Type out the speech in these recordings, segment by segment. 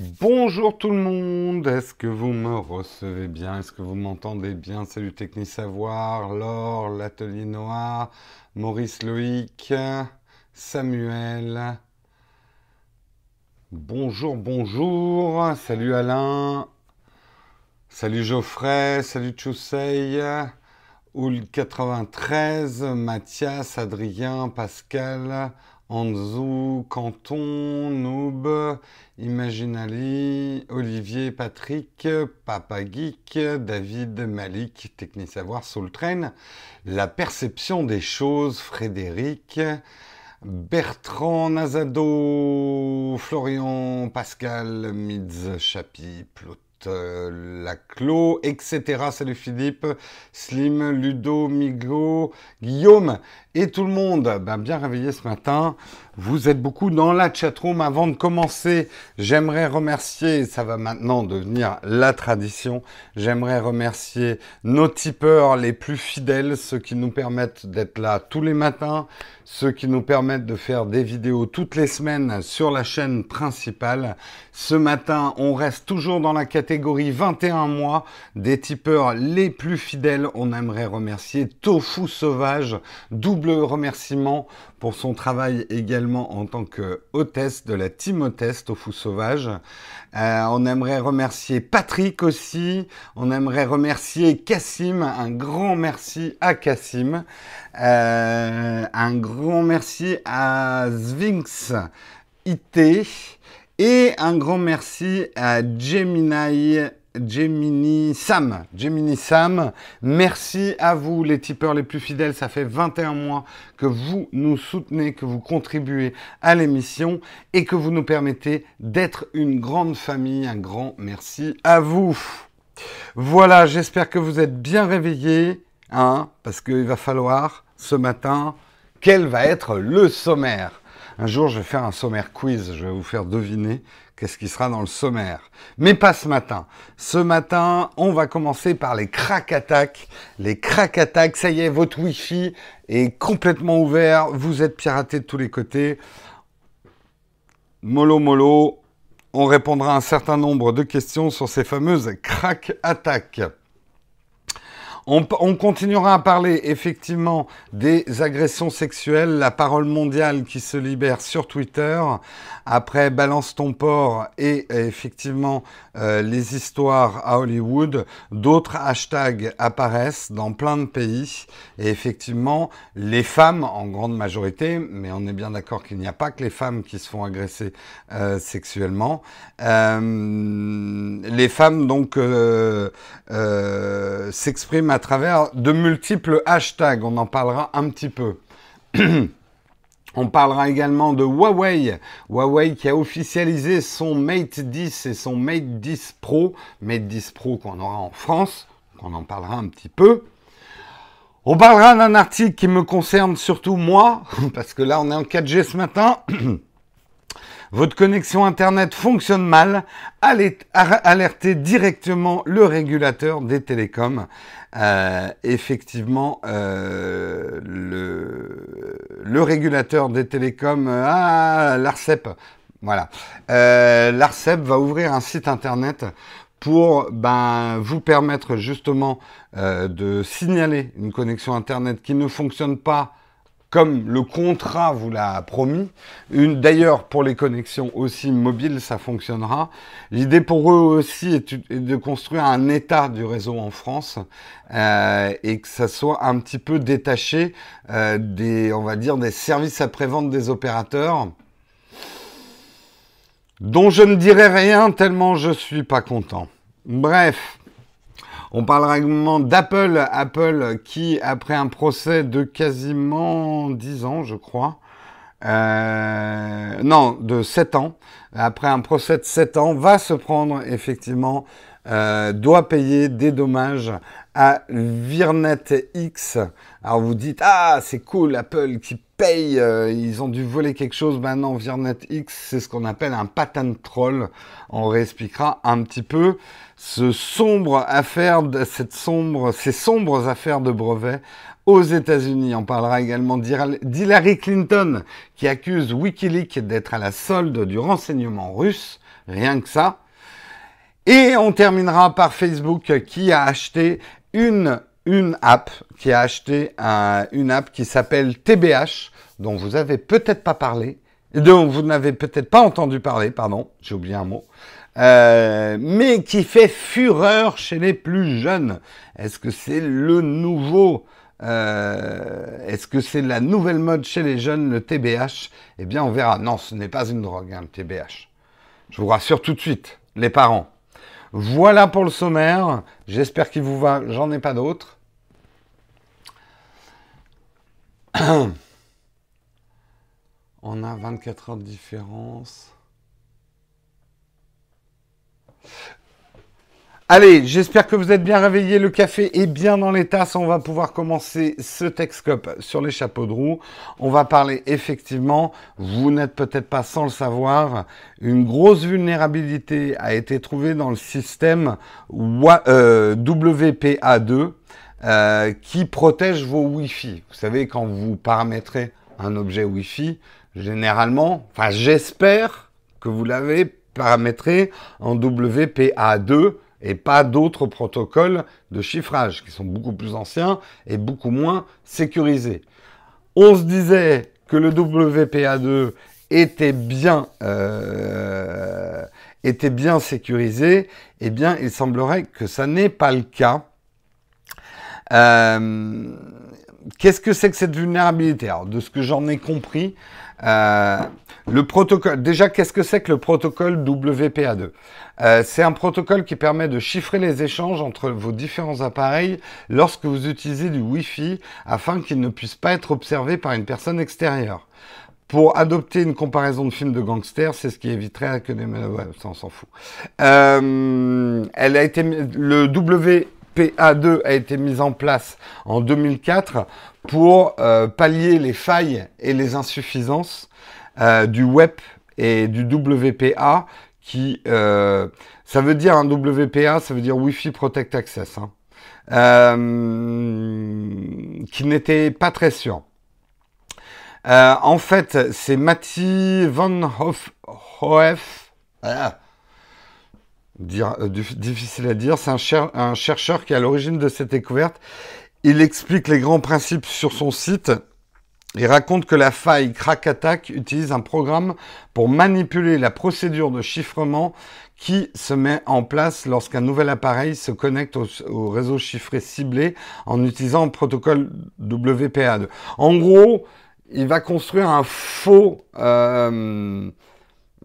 Bonjour tout le monde, est-ce que vous me recevez bien? Est-ce que vous m'entendez bien? Salut Techni Savoir, Laure, l'Atelier Noir, Maurice Loïc, Samuel. Bonjour, bonjour, salut Alain, salut Geoffrey, salut Choussey, Oul93, Mathias, Adrien, Pascal, Anzou, Canton, Noob, Imaginali, Olivier, Patrick, Papa Geek, David, Malik, Technique Savoir, Soultrain, La Perception des Choses, Frédéric, Bertrand Nazado, Florian, Pascal, Mids, Chapi, Plot, euh, Laclos, etc. Salut Philippe, Slim, Ludo, Migo, Guillaume et tout le monde. Ben, bien réveillé ce matin. Vous êtes beaucoup dans la chatroom. Avant de commencer, j'aimerais remercier, ça va maintenant devenir la tradition, j'aimerais remercier nos tipeurs les plus fidèles, ceux qui nous permettent d'être là tous les matins, ceux qui nous permettent de faire des vidéos toutes les semaines sur la chaîne principale. Ce matin, on reste toujours dans la catégorie 21 mois des tipeurs les plus fidèles. On aimerait remercier Tofu Sauvage, double remerciement pour son travail également en tant que hôtesse de la team hôtesse Tofu Sauvage. Euh, on aimerait remercier Patrick aussi. On aimerait remercier Cassim. Un grand merci à Cassim. Euh, un grand merci à Sphinx IT. Et un grand merci à Gemini Gemini Sam. Gemini Sam, merci à vous les tipeurs les plus fidèles. Ça fait 21 mois que vous nous soutenez, que vous contribuez à l'émission et que vous nous permettez d'être une grande famille. Un grand merci à vous. Voilà, j'espère que vous êtes bien réveillés, hein, parce qu'il va falloir ce matin, quel va être le sommaire un jour, je vais faire un sommaire quiz. Je vais vous faire deviner qu'est-ce qui sera dans le sommaire. Mais pas ce matin. Ce matin, on va commencer par les crack attacks. Les crack attacks, ça y est, votre Wi-Fi est complètement ouvert. Vous êtes piraté de tous les côtés. Mollo mollo. On répondra à un certain nombre de questions sur ces fameuses crack attacks. On, continuera à parler effectivement des agressions sexuelles, la parole mondiale qui se libère sur Twitter, après Balance ton port et effectivement euh, les histoires à Hollywood, d'autres hashtags apparaissent dans plein de pays et effectivement les femmes en grande majorité, mais on est bien d'accord qu'il n'y a pas que les femmes qui se font agresser euh, sexuellement. Euh, les femmes donc s'expriment à travers de multiples hashtags, on en parlera un petit peu. On parlera également de Huawei. Huawei qui a officialisé son Mate 10 et son Mate 10 Pro. Mate 10 Pro qu'on aura en France. On en parlera un petit peu. On parlera d'un article qui me concerne surtout moi, parce que là on est en 4G ce matin. Votre connexion Internet fonctionne mal, alertez directement le régulateur des télécoms. Euh, effectivement, euh, le, régulateur des télécoms, ah, l'ARCEP, voilà. Euh, L'ARCEP va ouvrir un site Internet pour ben, vous permettre justement de signaler une connexion Internet qui ne fonctionne pas comme le contrat vous l'a promis. D'ailleurs, pour les connexions aussi mobiles, ça fonctionnera. L'idée pour eux aussi est, de construire un état du réseau en France euh, et que ça soit un petit peu détaché euh, des, on va dire, des services après-vente des opérateurs dont je ne dirai rien tellement je suis pas content. Bref, on parlera également d'Apple. Apple qui, après un procès de quasiment 10 ans, je crois, euh, non, de 7 ans, après un procès de 7 ans, va se prendre effectivement, euh, doit payer des dommages à Virnet X. Alors vous dites, ah c'est cool, Apple qui paye, euh, ils ont dû voler quelque chose. Maintenant, X, c'est ce qu'on appelle un patent troll. On réexpliquera un petit peu ce sombre affaire, cette sombre, ces sombres affaires de brevets aux États-Unis. On parlera également d'Hillary Clinton qui accuse Wikileaks d'être à la solde du renseignement russe. rien que ça. Et on terminera par Facebook qui a acheté une, une app, qui a acheté une app qui s'appelle TBH, dont vous avez peut-être pas parlé, dont vous n'avez peut-être pas entendu parler, pardon, j'ai oublié un mot, euh, mais qui fait fureur chez les plus jeunes. Est-ce que c'est le nouveau euh, Est-ce que c'est la nouvelle mode chez les jeunes, le TBH Eh bien, on verra. Non, ce n'est pas une drogue, hein, le TBH. Je vous rassure tout de suite, les parents. Voilà pour le sommaire. J'espère qu'il vous va. J'en ai pas d'autres. On a 24 heures de différence. Allez, j'espère que vous êtes bien réveillés. Le café est bien dans les tasses. On va pouvoir commencer ce Texcope sur les chapeaux de roue. On va parler effectivement, vous n'êtes peut-être pas sans le savoir, une grosse vulnérabilité a été trouvée dans le système euh, WPA2 euh, qui protège vos Wi-Fi. Vous savez, quand vous paramétrez un objet Wi-Fi, généralement, enfin j'espère que vous l'avez paramétré en WPA2 et pas d'autres protocoles de chiffrage qui sont beaucoup plus anciens et beaucoup moins sécurisés. On se disait que le WPA2 était bien, euh, était bien sécurisé, eh bien, il semblerait que ça n'est pas le cas. Euh, qu'est-ce que c'est que cette vulnérabilité? Alors, de ce que j'en ai compris, euh, le protocole, déjà, qu'est-ce que c'est que le protocole WPA2 euh, C'est un protocole qui permet de chiffrer les échanges entre vos différents appareils lorsque vous utilisez du Wi-Fi afin qu'ils ne puissent pas être observés par une personne extérieure. Pour adopter une comparaison de film de gangster, c'est ce qui éviterait que des... Ouais, ça, on s'en fout. Euh, elle a été... Le WPA2 a été mis en place en 2004 pour euh, pallier les failles et les insuffisances euh, du web et du WPA qui euh, ça veut dire un WPA, ça veut dire Wi-Fi Protect Access, hein, qui n'était pas très sûr. en fait, c'est Matti Van Hoef, difficile à dire, c'est un, un, chercheur qui est à l'origine de cette découverte il explique les grands principes sur son site. Il raconte que la faille Crack Attack utilise un programme pour manipuler la procédure de chiffrement qui se met en place lorsqu'un nouvel appareil se connecte au, réseau chiffré ciblé en utilisant un protocole WPA2. En gros, il va construire un faux... Euh,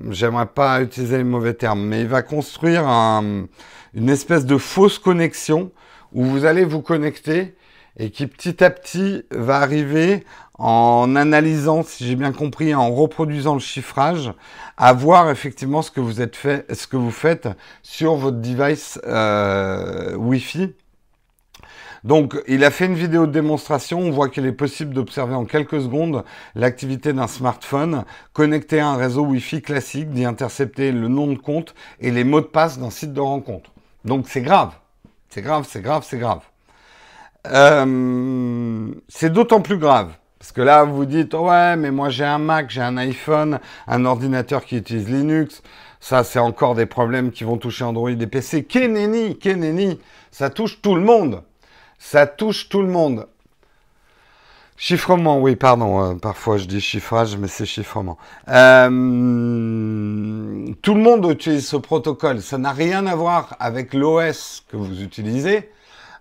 J'aimerais pas utiliser les mauvais termes, mais il va construire une espèce de fausse connexion où vous allez vous connecter et qui petit à petit va arriver en analysant, si j'ai bien compris, en reproduisant le chiffrage, à voir effectivement ce que vous, êtes fait, ce que vous faites sur votre device euh, Wi-Fi. Donc, il a fait une vidéo de démonstration. On voit qu'il est possible d'observer en quelques secondes l'activité d'un smartphone connecté à un réseau Wi-Fi classique, d'y intercepter le nom de compte et les mots de passe d'un site de rencontre. Donc, c'est grave. C'est grave, c'est grave, c'est grave. Euh, c'est d'autant plus grave. Parce que là, vous dites, ouais, mais moi j'ai un Mac, j'ai un iPhone, un ordinateur qui utilise Linux. Ça, c'est encore des problèmes qui vont toucher Android et PC. Keneni, Keneni, ça touche tout le monde. Ça touche tout le monde. Chiffrement, oui, pardon. Euh, parfois je dis chiffrage, mais c'est chiffrement. Euh, tout le monde utilise ce protocole. Ça n'a rien à voir avec l'OS que vous utilisez.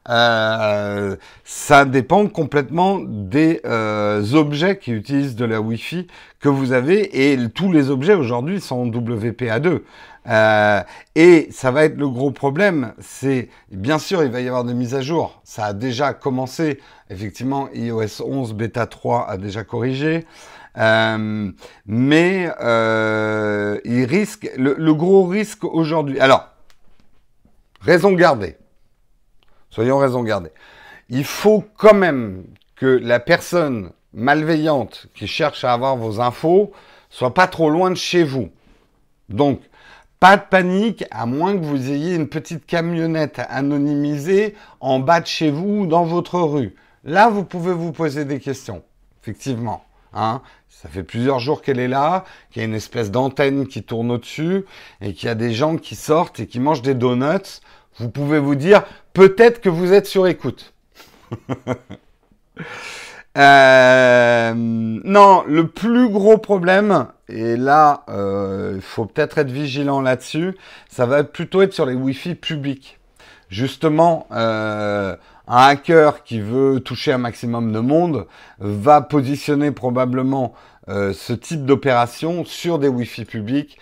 Euh, ça dépend complètement des euh, objets qui utilisent de la Wi-Fi que vous avez et tous les objets aujourd'hui sont WPA2. Euh, et ça va être le gros problème, c'est bien sûr il va y avoir des mises à jour. Ça a déjà commencé, effectivement iOS 11 bêta 3 a déjà corrigé. mais il risque, le, le gros risque aujourd'hui. Alors, raison gardée. Soyons raison gardée. Il faut quand même que la personne malveillante qui cherche à avoir vos infos soit pas trop loin de chez vous. Donc, pas de panique, à moins que vous ayez une petite camionnette anonymisée en bas de chez vous ou dans votre rue. Là, vous pouvez vous poser des questions, effectivement. Hein. Ça fait plusieurs jours qu'elle est là, qu'il y a une espèce d'antenne qui tourne au-dessus et qu'il y a des gens qui sortent et qui mangent des donuts. Vous pouvez vous dire, peut-être que vous êtes sur écoute. Euh, non, le plus gros problème, et là, euh, il faut peut-être être vigilant là-dessus, ça va plutôt être sur les Wi-Fi publics. Justement, euh, un hacker qui veut toucher un maximum de monde va positionner probablement ce type d'opération sur des Wi-Fi publics,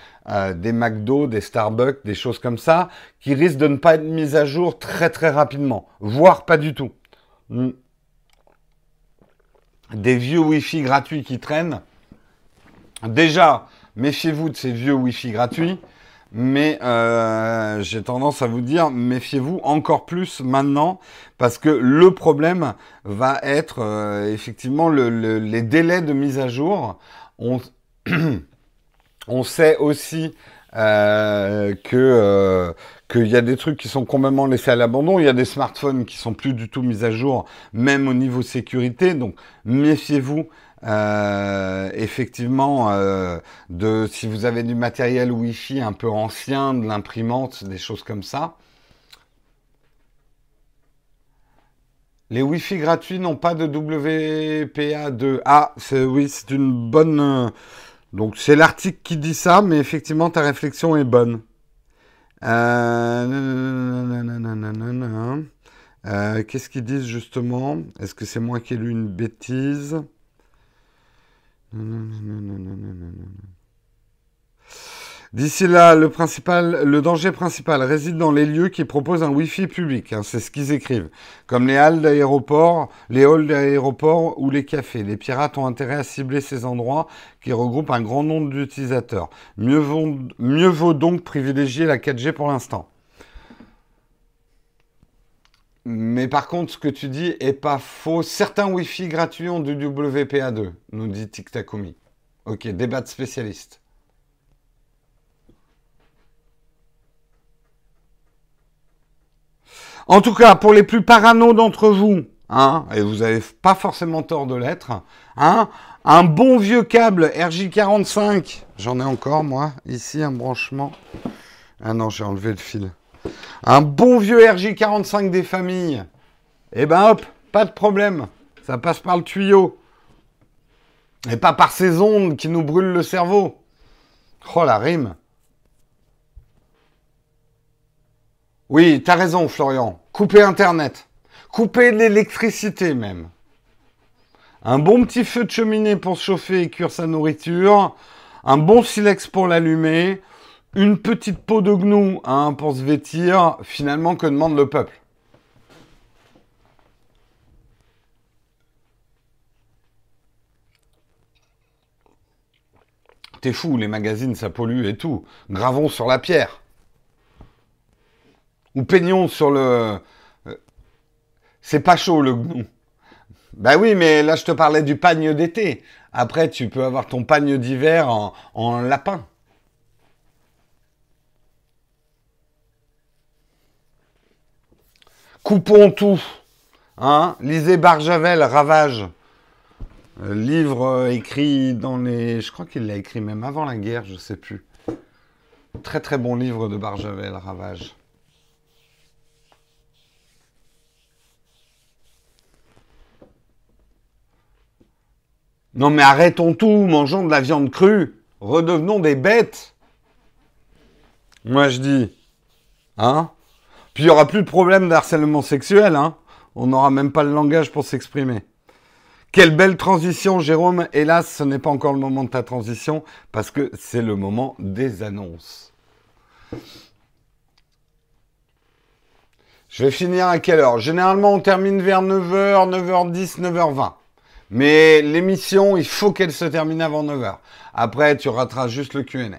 des McDo, des Starbucks, des choses comme ça, qui risquent de ne pas être mises à jour très très rapidement, voire pas du tout. Des vieux Wi-Fi gratuits qui traînent. Déjà, méfiez-vous de ces vieux Wi-Fi gratuits, mais euh, j'ai tendance à vous dire, méfiez-vous encore plus maintenant, parce que le problème va être euh, effectivement les délais de mise à jour. On, on sait aussi euh, que qu'il y a des trucs qui sont complètement laissés à l'abandon. Il y a des smartphones qui sont plus du tout mis à jour, même au niveau sécurité. Donc méfiez-vous euh, effectivement euh, de si vous avez du matériel Wi-Fi un peu ancien, de l'imprimante, des choses comme ça. Les Wi-Fi gratuits n'ont pas de WPA2. Ah, oui, c'est une bonne. Donc c'est l'article qui dit ça, mais effectivement ta réflexion est bonne. Euh, euh, qu'est-ce qu'ils disent justement? Est-ce que c'est moi qui ai lu une bêtise? D'ici là, le, danger principal réside dans les lieux qui proposent un Wi-Fi public. Hein, c'est ce qu'ils écrivent. Comme les halls d'aéroport, les halls d'aéroport ou les cafés. Les pirates ont intérêt à cibler ces endroits qui regroupent un grand nombre d'utilisateurs. Mieux, mieux vaut donc privilégier la 4G pour l'instant. Mais par contre, ce que tu dis est pas faux. Certains Wi-Fi gratuits ont du WPA2, nous dit TikTakumi. Ok, débat de spécialiste. En tout cas, pour les plus parano d'entre vous, hein, et vous n'avez pas forcément tort de l'être, hein, un bon vieux câble RJ45, j'en ai encore moi, ici un branchement. Ah non, j'ai enlevé le fil. Un bon vieux RJ45 des familles. Eh ben hop, pas de problème. Ça passe par le tuyau. Et pas par ces ondes qui nous brûlent le cerveau. Oh la rime. Oui, t'as raison, Florian. Couper Internet. Couper l'électricité même. Un bon petit feu de cheminée pour chauffer et cuire sa nourriture. Un bon silex pour l'allumer. Une petite peau de gnou hein, pour se vêtir. Finalement, que demande le peuple? T'es fou, les magazines, ça pollue et tout. Gravons sur la pierre. Ou peignons sur le... Euh, c'est pas chaud le gnou. Ben oui, mais là je te parlais du pagne d'été. Après, tu peux avoir ton pagne d'hiver en, lapin. Coupons tout. Hein Lisez Barjavel, Ravage. Euh, livre euh, écrit dans les... Je crois qu'il l'a écrit même avant la guerre, je sais plus. Très très bon livre de Barjavel, Ravage. Non mais arrêtons tout, mangeons de la viande crue, redevenons des bêtes. Moi je dis, hein? Puis il n'y aura plus de problème d'harcèlement sexuel, hein? On n'aura même pas le langage pour s'exprimer. Quelle belle transition, Jérôme. Hélas, ce n'est pas encore le moment de ta transition parce que c'est le moment des annonces. Je vais finir à quelle heure? Généralement, on termine vers 9h, 9h10, 9h20. Mais l'émission, il faut qu'elle se termine avant 9h. Après, tu rateras juste le Q&A.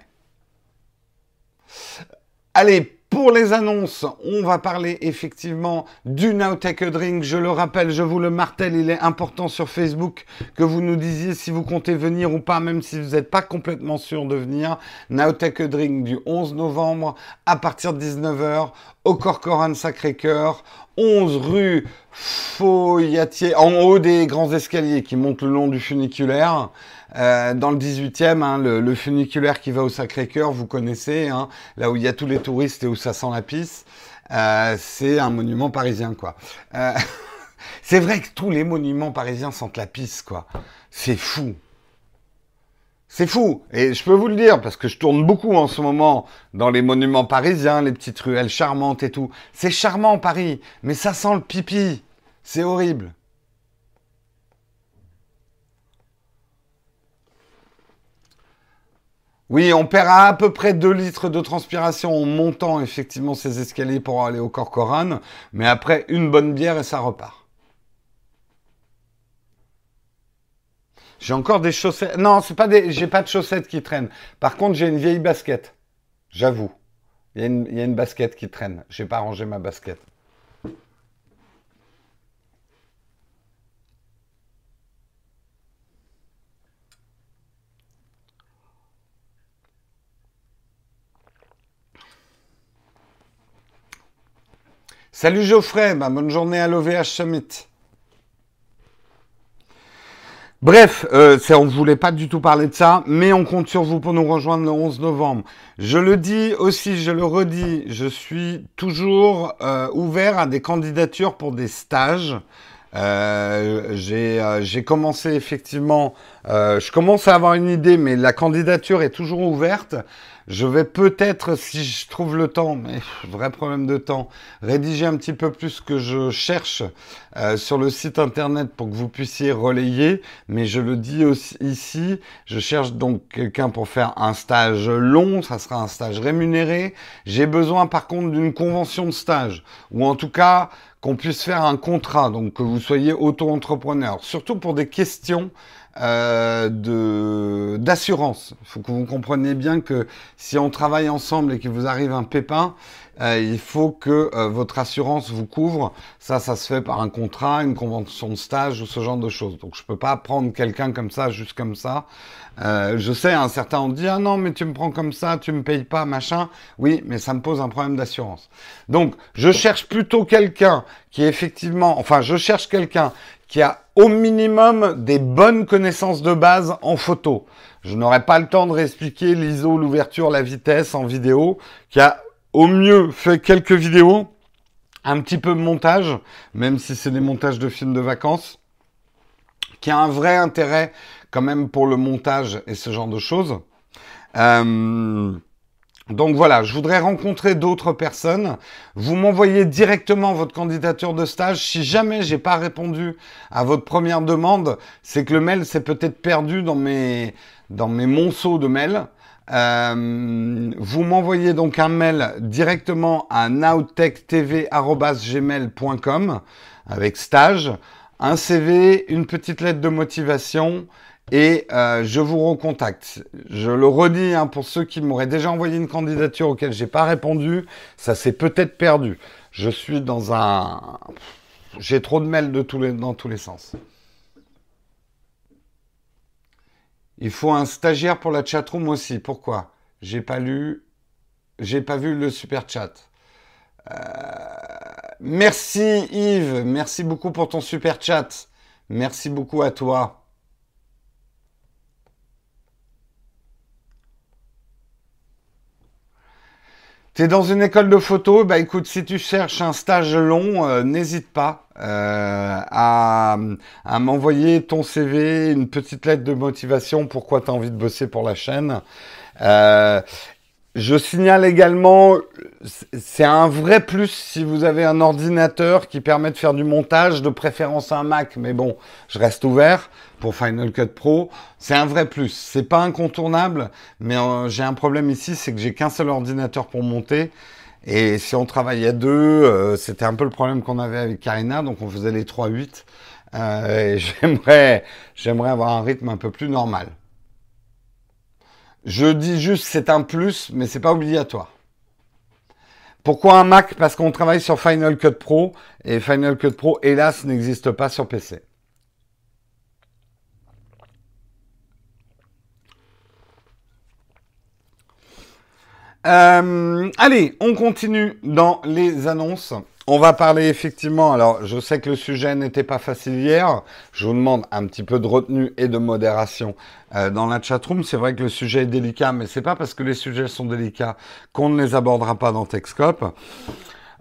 Allez, pour les annonces, on va parler effectivement du Now Drink. Je le rappelle, je vous le martèle, il est important sur Facebook que vous nous disiez si vous comptez venir ou pas, même si vous n'êtes pas complètement sûr de venir. Now Drink du 11 novembre à partir de 19h au Corcoran Sacré-Cœur, 11 rue Foyatier, en haut des grands escaliers qui montent le long du funiculaire. Euh, dans le 18e, hein, le, funiculaire qui va au Sacré-Cœur, vous connaissez, hein, là où il y a tous les touristes et où ça sent la pisse. Euh, c'est un monument parisien, quoi. Euh, c'est vrai que tous les monuments parisiens sentent la pisse, quoi. C'est fou. C'est fou. Et je peux vous le dire, parce que je tourne beaucoup en ce moment dans les monuments parisiens, les petites ruelles charmantes et tout. C'est charmant, Paris, mais ça sent le pipi. C'est horrible. Oui, on perd à, peu près 2 litres de transpiration en montant effectivement ces escaliers pour aller au Corcoran, mais après une bonne bière et ça repart. J'ai encore des chaussettes. Non, c'est pas des. J'ai pas de chaussettes qui traînent. Par contre, j'ai une vieille basket. J'avoue. Il y, a une basket qui traîne. J'ai pas rangé ma basket. Salut Geoffrey, bah, bonne journée à l'OVH Summit. Bref, euh, on ne voulait pas du tout parler de ça, mais on compte sur vous pour nous rejoindre le 11 novembre. Je le dis aussi, je le redis, je suis toujours euh, ouvert à des candidatures pour des stages. Euh, j'ai commencé effectivement, je commence à avoir une idée, mais la candidature est toujours ouverte. Je vais peut-être, si je trouve le temps, mais vrai problème de temps, rédiger un petit peu plus ce que je cherche euh, sur le site internet pour que vous puissiez relayer. Mais je le dis aussi ici, je cherche donc quelqu'un pour faire un stage long, ça sera un stage rémunéré. J'ai besoin par contre d'une convention de stage, ou en tout cas qu'on puisse faire un contrat, donc que vous soyez auto-entrepreneur, surtout pour des questions euh, d'assurance. Il faut que vous compreniez bien que si on travaille ensemble et qu'il vous arrive un pépin, euh, il faut que euh, votre assurance vous couvre. Ça, ça se fait par un contrat, une convention de stage ou ce genre de choses. Donc je peux pas prendre quelqu'un comme ça, juste comme ça. Euh, je sais, un certain on dit ah non mais tu me prends comme ça, tu me payes pas, machin. Oui, mais ça me pose un problème d'assurance. Donc je cherche plutôt quelqu'un qui effectivement, enfin je cherche quelqu'un qui a au minimum des bonnes connaissances de base en photo. Je n'aurai pas le temps de réexpliquer l'ISO, l'ouverture, la vitesse en vidéo, qui a au mieux fait quelques vidéos, un petit peu de montage, même si c'est des montages de films de vacances, qui a un vrai intérêt quand même pour le montage et ce genre de choses. Euh, donc voilà, je voudrais rencontrer d'autres personnes. Vous m'envoyez directement votre candidature de stage. Si jamais j'ai pas répondu à votre première demande, c'est que le mail s'est peut-être perdu dans mes dans mes monceaux de mails. Euh, vous m'envoyez donc un mail directement à nowtechtv.gmail.com avec stage, un CV, une petite lettre de motivation et euh, je vous recontacte. Je le redis hein, pour ceux qui m'auraient déjà envoyé une candidature auquel j'ai pas répondu, ça s'est peut-être perdu. Je suis dans un, j'ai trop de mails de tous les, dans tous les sens. Il faut un stagiaire pour la chatroom aussi. Pourquoi? J'ai pas lu, j'ai pas vu le super chat. Euh, merci Yves, merci beaucoup pour ton super chat. Merci beaucoup à toi. T'es dans une école de photo, bah écoute, si tu cherches un stage long, euh, n'hésite pas euh, à, m'envoyer ton CV, une petite lettre de motivation, pourquoi tu as envie de bosser pour la chaîne. Euh, je signale également, c'est un vrai plus si vous avez un ordinateur qui permet de faire du montage, de préférence un Mac, mais bon, je reste ouvert pour Final Cut Pro. C'est un vrai plus. C'est pas incontournable, mais euh, j'ai un problème ici, c'est que j'ai qu'un seul ordinateur pour monter. Et si on travaillait à deux, euh, c'était un peu le problème qu'on avait avec Karina, donc on faisait les 3-8. Euh, j'aimerais, j'aimerais avoir un rythme un peu plus normal. Je dis juste c'est un plus, mais c'est pas obligatoire. Pourquoi un Mac? Parce qu'on travaille sur Final Cut Pro et Final Cut Pro, hélas, n'existe pas sur PC. Euh, allez, on continue dans les annonces. On va parler effectivement. Alors, je sais que le sujet n'était pas facile hier. Je vous demande un petit peu de retenue et de modération euh, dans la chatroom. C'est vrai que le sujet est délicat, mais c'est pas parce que les sujets sont délicats qu'on ne les abordera pas dans Texcope.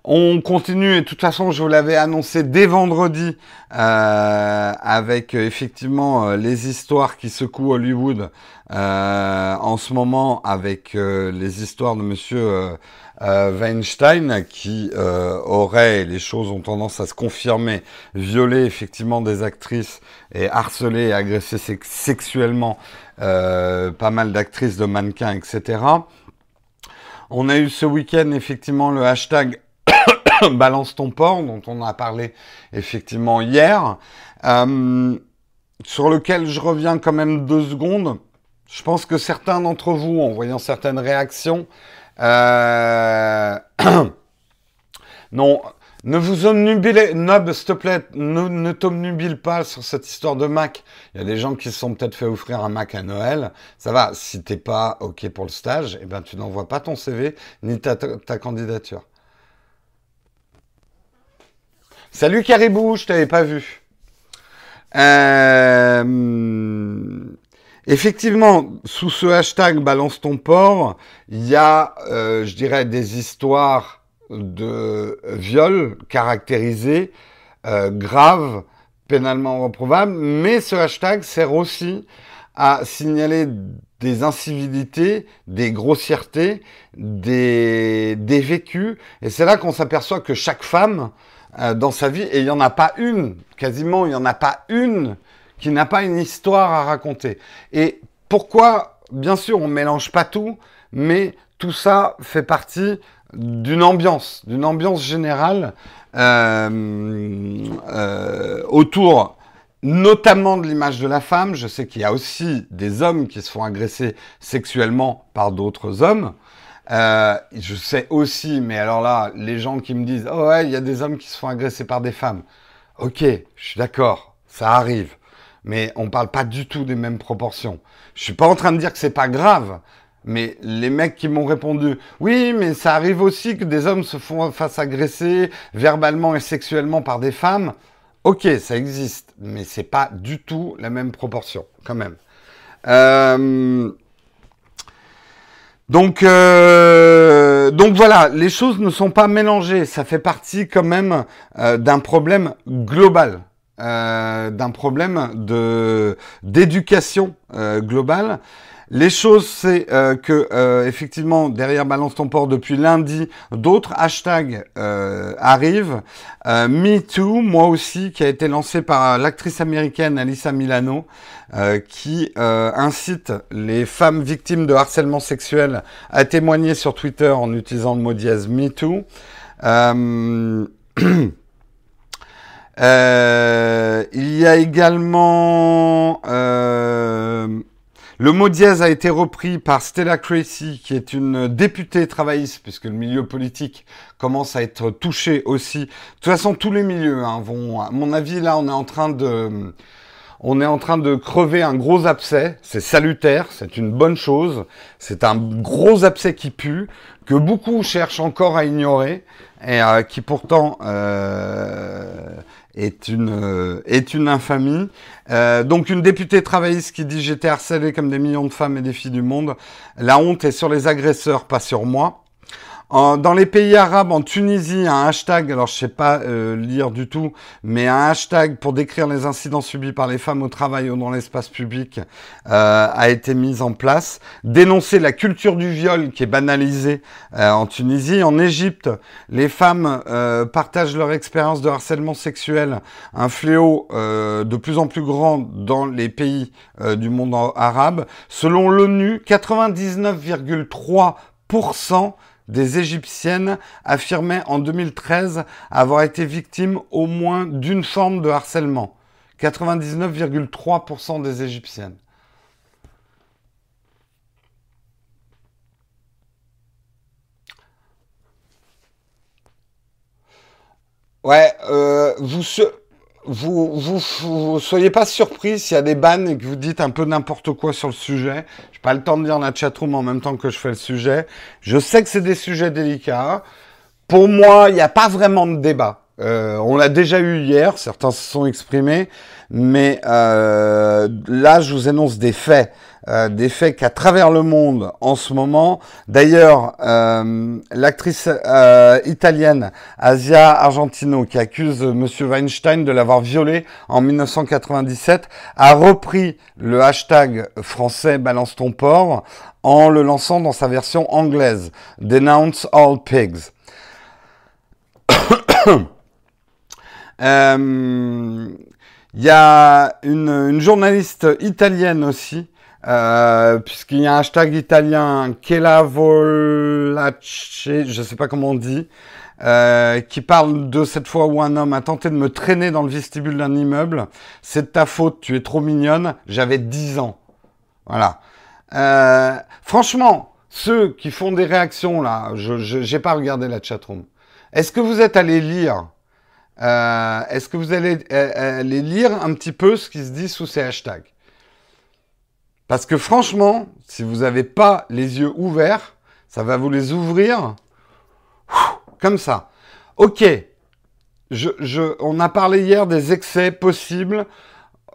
On continue et de toute façon, je vous l'avais annoncé dès vendredi euh, avec euh, effectivement les histoires qui secouent Hollywood en ce moment avec les histoires de Monsieur Weinstein qui aurait, les choses ont tendance à se confirmer, violé effectivement des actrices et harcelé et agressé sexuellement pas mal d'actrices, de mannequins, etc. On a eu ce week-end effectivement le hashtag Balance ton port, dont on a parlé effectivement hier, euh, sur lequel je reviens quand même deux secondes. Je pense que certains d'entre vous, en voyant certaines réactions, euh, non, ne vous omnubilez, Nob, s'il te plaît, ne, t'omnubile pas sur cette histoire de Mac. Il y a des gens qui se sont peut-être fait offrir un Mac à Noël. Ça va, si t'es pas OK pour le stage, eh ben, tu n'envoies pas ton CV ni ta candidature. Salut Caribou, je t'avais pas vu. Euh, effectivement, sous ce hashtag balance ton port, il y a, euh, je dirais, des histoires de viol caractérisées, euh, graves, pénalement reprobables, mais ce hashtag sert aussi à signaler des incivilités, des grossièretés, des, des vécus, et c'est là qu'on s'aperçoit que chaque femme euh, dans sa vie, et il n'y en a pas une, quasiment, il n'y en a pas une qui n'a pas une histoire à raconter. Et pourquoi, bien sûr, on ne mélange pas tout, mais tout ça fait partie d'une ambiance, d'une ambiance générale euh, euh, autour notamment de l'image de la femme. Je sais qu'il y a aussi des hommes qui se font agresser sexuellement par d'autres hommes. Euh, je sais aussi, mais alors là, les gens qui me disent, oh ouais, il y a des hommes qui se font agresser par des femmes. Ok, je suis d'accord, ça arrive, mais on parle pas du tout des mêmes proportions. Je suis pas en train de dire que c'est pas grave, mais les mecs qui m'ont répondu, oui, mais ça arrive aussi que des hommes se font face agresser verbalement et sexuellement par des femmes. Ok, ça existe, mais c'est pas du tout la même proportion, quand même. Euh, donc, euh, donc voilà, les choses ne sont pas mélangées. Ça fait partie quand même euh, d'un problème global, euh, d'un problème de d'éducation globale. Les choses, c'est euh, que euh, effectivement derrière Balance ton port depuis lundi, d'autres hashtags euh, arrivent. Me Too, moi aussi, qui a été lancé par l'actrice américaine Alyssa Milano, qui incite les femmes victimes de harcèlement sexuel à témoigner sur Twitter en utilisant le mot dièse Me Too. il y a également le mot dièse a été repris par Stella Creasy, qui est une députée travailliste, puisque le milieu politique commence à être touché aussi. De toute façon, tous les milieux hein, vont. À mon avis, là, on est en train de, on est en train de crever un gros abcès. C'est salutaire, c'est une bonne chose. C'est un gros abcès qui pue, que beaucoup cherchent encore à ignorer, et euh, qui pourtant euh, est une, euh, est une infamie. Euh, donc une députée travailliste qui dit j'étais harcelée comme des millions de femmes et des filles du monde. La honte est sur les agresseurs, pas sur moi dans les pays arabes, en Tunisie, un hashtag, alors je sais pas euh, lire du tout, mais un hashtag pour décrire les incidents subis par les femmes au travail ou dans l'espace public euh, a été mis en place. Dénoncer la culture du viol qui est banalisée euh, en Tunisie. En Égypte, les femmes partagent leur expérience de harcèlement sexuel, un fléau de plus en plus grand dans les pays du monde arabe. Selon l'ONU, 99,3% des Égyptiennes affirmaient en 2013 avoir été victimes au moins d'une forme de harcèlement. 99,3% des Égyptiennes. Ouais, euh, vous, vous, vous, soyez pas surpris s'il y a des bannes et que vous dites un peu n'importe quoi sur le sujet. J'ai pas le temps de lire la chatroom en même temps que je fais le sujet. Je sais que c'est des sujets délicats. pour moi, il n'y a pas vraiment de débat. Euh, on l'a déjà eu hier, certains se sont exprimés, mais euh, là, je vous annonce des faits. Euh, des faits qu'à travers le monde en ce moment. D'ailleurs, euh, l'actrice euh, italienne Asia Argentino, qui accuse Monsieur Weinstein de l'avoir violée en 1997, a repris le hashtag français Balance ton porc en le lançant dans sa version anglaise, Denounce all pigs. Il y a une, une, journaliste italienne aussi euh, puisqu'il y a un hashtag italien Volace, je sais pas comment on dit, euh, qui parle de cette fois où un homme a tenté de me traîner dans le vestibule d'un immeuble. C'est de ta faute, tu es trop mignonne. J'avais 10 ans. Voilà. Euh, franchement, ceux qui font des réactions là, je n'ai pas regardé la chatroom. Est-ce que vous êtes allé lire euh, Est-ce que vous allez aller lire un petit peu ce qui se dit sous ces hashtags? Parce que franchement, si vous n'avez pas les yeux ouverts, ça va vous les ouvrir comme ça. Ok, on a parlé hier des excès possibles.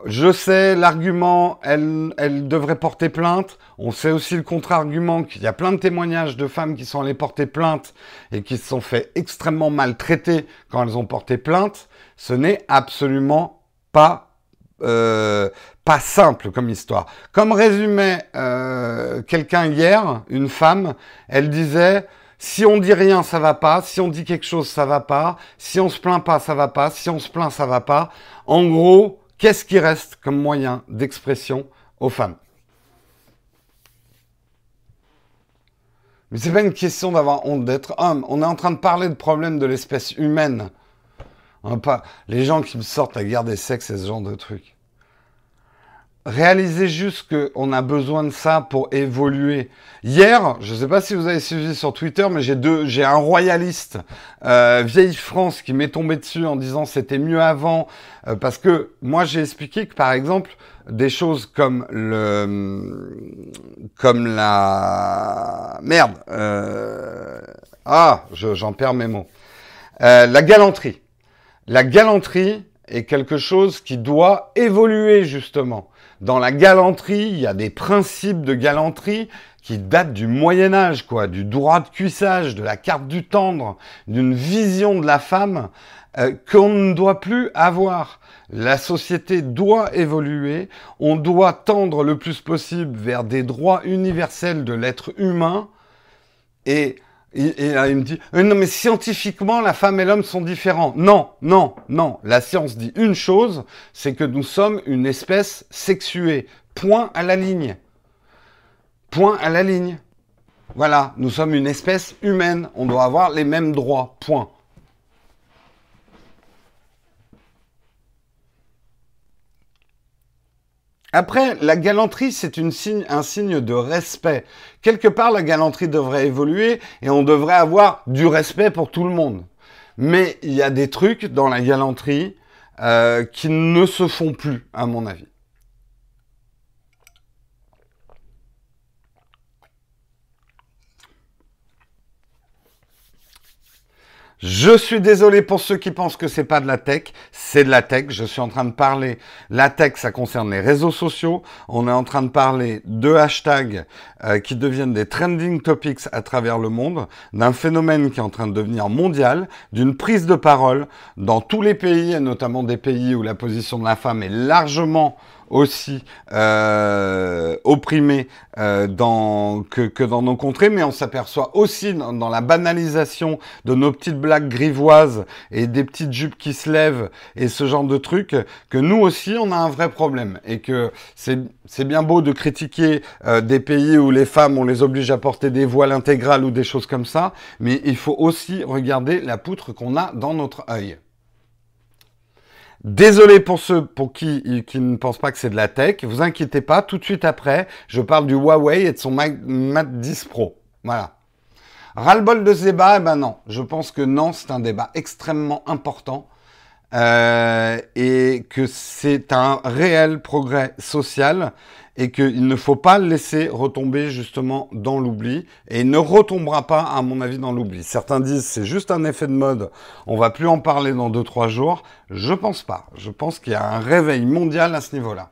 Je sais, l'argument, elle, elle devrait porter plainte. On sait aussi le contre-argument qu'il y a plein de témoignages de femmes qui sont allées porter plainte et qui se sont fait extrêmement maltraiter quand elles ont porté plainte. Ce n'est absolument pas euh, pas simple comme histoire. Comme résumait euh, quelqu'un hier, une femme, elle disait si on dit rien, ça va pas. Si on dit quelque chose, ça va pas. Si on se plaint pas, ça va pas. Si on se plaint, ça va pas. En gros, qu'est-ce qui reste comme moyen d'expression aux femmes? Mais c'est pas une question d'avoir honte d'être homme. On est en train de parler de problèmes de l'espèce humaine. pas les gens qui me sortent la guerre des sexes et ce genre de trucs réalisez juste qu'on a besoin de ça pour évoluer. Hier, je ne sais pas si vous avez suivi sur Twitter, mais j'ai deux, j'ai un royaliste euh, vieille France qui m'est tombé dessus en disant c'était mieux avant, euh, parce que moi j'ai expliqué que par exemple des choses comme le, comme la merde, euh, ah, j'en perds mes mots, la galanterie. La galanterie est quelque chose qui doit évoluer justement. Dans la galanterie, il y a des principes de galanterie qui datent du Moyen Âge, quoi, du droit de cuissage, de la carte du tendre, d'une vision de la femme euh, qu'on ne doit plus avoir. La société doit évoluer, on doit tendre le plus possible vers des droits universels de l'être humain et et, il me dit, euh, non mais scientifiquement, la femme et l'homme sont différents. Non, non, non. La science dit une chose, c'est que nous sommes une espèce sexuée. Point à la ligne. Point à la ligne. Voilà, nous sommes une espèce humaine. On doit avoir les mêmes droits. Point. Après, la galanterie, c'est un signe de respect. Quelque part, la galanterie devrait évoluer et on devrait avoir du respect pour tout le monde. Mais il y a des trucs dans la galanterie euh, qui ne se font plus, à mon avis. Je suis désolé pour ceux qui pensent que c'est pas de la tech, c'est de la tech. Je suis en train de parler. La tech, ça concerne les réseaux sociaux. On est en train de parler de hashtags euh, qui deviennent des trending topics à travers le monde, d'un phénomène qui est en train de devenir mondial, d'une prise de parole dans tous les pays, et notamment des pays où la position de la femme est largement aussi euh, opprimés euh, que, dans nos contrées, mais on s'aperçoit aussi dans, la banalisation de nos petites blagues grivoises et des petites jupes qui se lèvent et ce genre de trucs, que nous aussi on a un vrai problème et que c'est bien beau de critiquer euh, des pays où les femmes on les oblige à porter des voiles intégrales ou des choses comme ça, mais il faut aussi regarder la poutre qu'on a dans notre œil. Désolé pour ceux pour qui, ne pensent pas que c'est de la tech. Vous inquiétez pas, tout de suite après, je parle du Huawei et de son Mate 10 Pro. Voilà. Ras-le-bol de ce débat? Eh ben non. Je pense que non, c'est un débat extrêmement important. Euh, et que c'est un réel progrès social et qu'il ne faut pas le laisser retomber justement dans l'oubli et ne retombera pas à mon avis dans l'oubli. Certains disent c'est juste un effet de mode, on va plus en parler dans 2-3 jours. Je pense pas. Je pense qu'il y a un réveil mondial à ce niveau-là.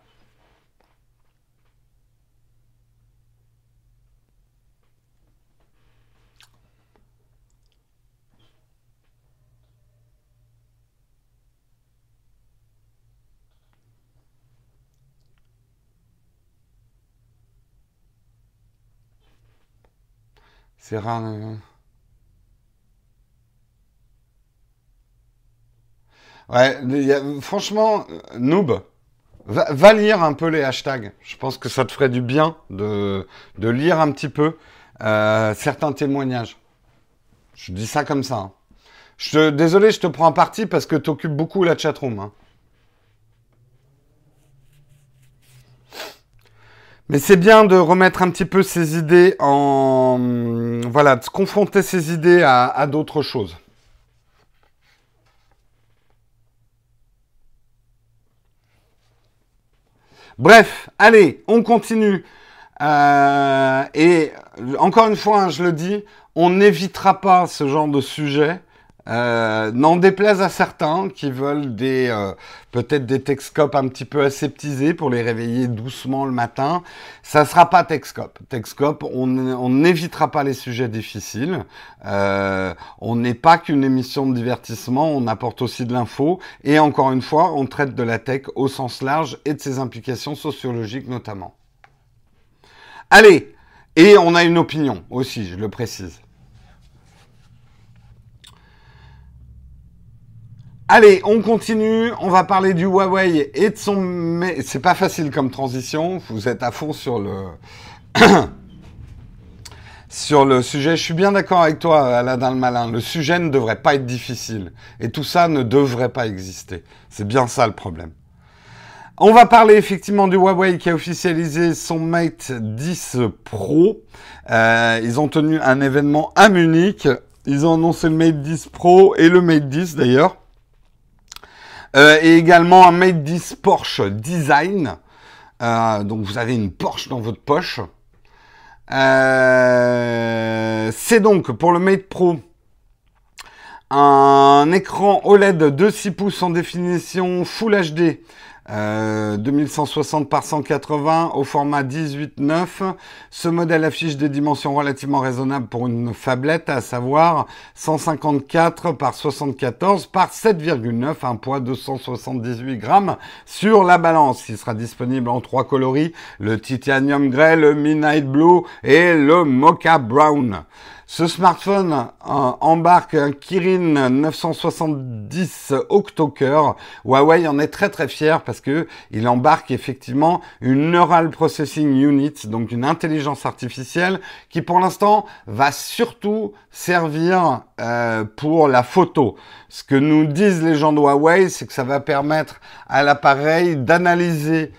C'est rare. Euh. Ouais, franchement, noob, va, lire un peu les hashtags. Je pense que ça te ferait du bien de, lire un petit peu euh, certains témoignages. Je dis ça comme ça. Hein. Désolé, je te prends en partie parce que tu occupes beaucoup la chatroom. Hein. Mais c'est bien de remettre un petit peu ses idées en... Voilà, de confronter ses idées à, d'autres choses. Bref, allez, on continue. Euh, et encore une fois, hein, je le dis, on n'évitera pas ce genre de sujet euh, N'en déplaise à certains qui veulent des euh, peut-être des Texcopes un petit peu aseptisés pour les réveiller doucement le matin. Ça sera pas Texcop. Texcop, on n'évitera pas les sujets difficiles. Euh, on n'est pas qu'une émission de divertissement, on apporte aussi de l'info. Et encore une fois, on traite de la tech au sens large et de ses implications sociologiques notamment. Allez, et on a une opinion aussi, je le précise. Allez, on continue. On va parler du Huawei et de son. Mais c'est pas facile comme transition. Vous êtes à fond sur le. sur le sujet. Je suis bien d'accord avec toi, Alain le Malin. Le sujet ne devrait pas être difficile. Et tout ça ne devrait pas exister. C'est bien ça le problème. On va parler effectivement du Huawei qui a officialisé son Mate 10 Pro. Euh, ils ont tenu un événement à Munich. Ils ont annoncé le Mate 10 Pro et le Mate 10 d'ailleurs. Euh, et également un Mate 10 Porsche Design. Euh, donc vous avez une Porsche dans votre poche. Euh, c'est donc pour le Mate Pro un écran OLED de 6 pouces en définition Full HD 2160 euh, par 180 au format 18-9. Ce modèle affiche des dimensions relativement raisonnables pour une fablette, à savoir 154 par 74 par 7,9, un poids de 178 grammes sur la balance. Il sera disponible en trois coloris, le titanium grey, le midnight blue et le mocha brown. Ce smartphone euh, embarque un Kirin 970 octo-cœur. Huawei en est très très fier parce que il embarque effectivement une Neural Processing Unit, donc une intelligence artificielle qui pour l'instant va surtout servir euh, pour la photo. Ce que nous disent les gens de Huawei, c'est que ça va permettre à l'appareil d'analyser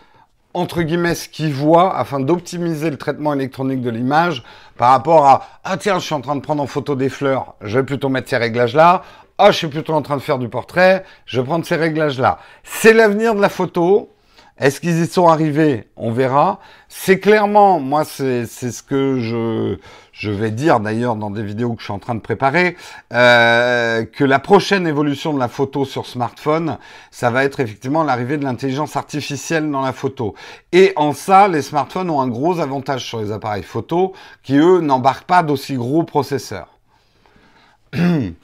entre guillemets ce qu'il voit afin d'optimiser le traitement électronique de l'image par rapport à ah tiens je suis en train de prendre en photo des fleurs. Je vais plutôt mettre ces réglages là ah je suis plutôt en train de faire du portrait. Je vais prendre ces réglages là c'est l'avenir de la photo. Est-ce qu'ils y sont arrivés? On verra. C'est clairement, moi, c'est ce que je, je vais dire d'ailleurs dans des vidéos que je suis en train de préparer, euh, que la prochaine évolution de la photo sur smartphone, ça va être effectivement l'arrivée de l'intelligence artificielle dans la photo. Et en ça, les smartphones ont un gros avantage sur les appareils photo qui, eux, n'embarquent pas d'aussi gros processeurs.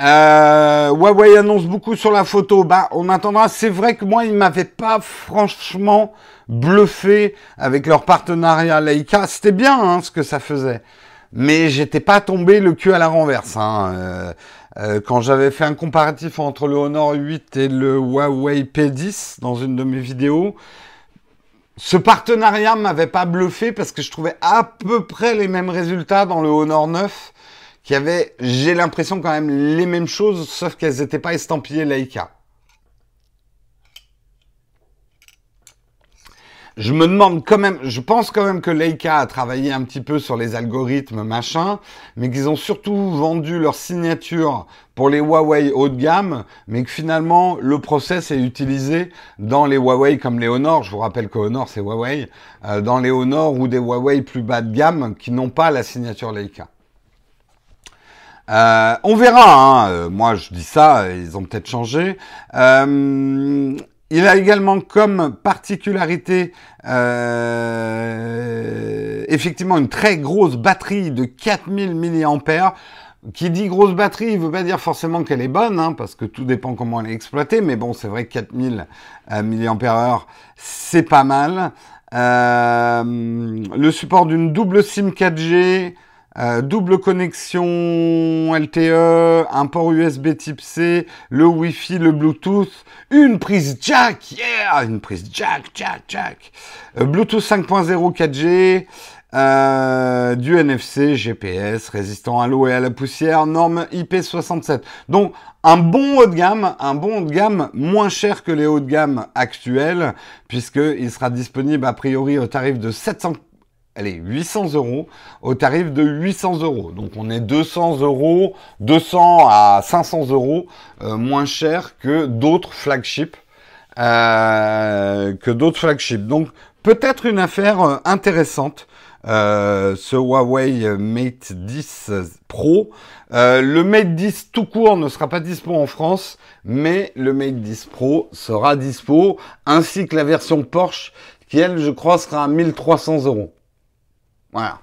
Euh, Huawei annonce beaucoup sur la photo. Bah, on attendra. C'est vrai que moi, ils m'avaient pas franchement bluffé avec leur partenariat Leica. C'était bien hein, ce que ça faisait, mais j'étais pas tombé le cul à la renverse. Hein. Euh, euh, quand j'avais fait un comparatif entre le Honor 8 et le Huawei P10 dans une de mes vidéos, ce partenariat m'avait pas bluffé parce que je trouvais à peu près les mêmes résultats dans le Honor 9 qui avaient, j'ai l'impression, quand même les mêmes choses, sauf qu'elles n'étaient pas estampillées Leica. je me demande quand même, je pense quand même que Leica a travaillé un petit peu sur les algorithmes, machin, mais qu'ils ont surtout vendu leur signature pour les Huawei haut de gamme, mais que finalement le process est utilisé dans les Huawei comme les Honor. Je vous rappelle que Honor c'est Huawei, euh, dans les Honor ou des Huawei plus bas de gamme qui n'ont pas la signature Leica. Euh, on verra. Hein. Euh, moi, je dis ça. Ils ont peut-être changé. Euh, il a également comme particularité effectivement une très grosse batterie de 4000 mAh. Qui dit grosse batterie, il veut pas dire forcément qu'elle est bonne, hein, parce que tout dépend comment elle est exploitée. Mais bon, c'est vrai que 4000 euh, mAh, c'est pas mal. Le support d'une double SIM 4G, euh, double connexion LTE, un port USB type C, le Wi-Fi, le Bluetooth, une prise jack, yeah, une prise jack, jack, jack, euh, Bluetooth 5.0 4G, euh, du NFC, GPS, résistant à l'eau et à la poussière, norme IP67. Donc un bon haut de gamme, un bon haut de gamme moins cher que les hauts de gamme actuels, puisqu'il sera disponible a priori au tarif de 700 allez, 800 euros au tarif de 800 euros. Donc on est 200 euros, 200 à 500 euros euh, moins cher que d'autres flagships. Euh, que d'autres flagships. Donc peut-être une affaire euh, intéressante. ce Huawei Mate 10 Pro. le Mate 10 tout court ne sera pas dispo en France, mais le Mate 10 Pro sera dispo, ainsi que la version Porsche, qui elle, je crois, sera à 1300 euros. Voilà.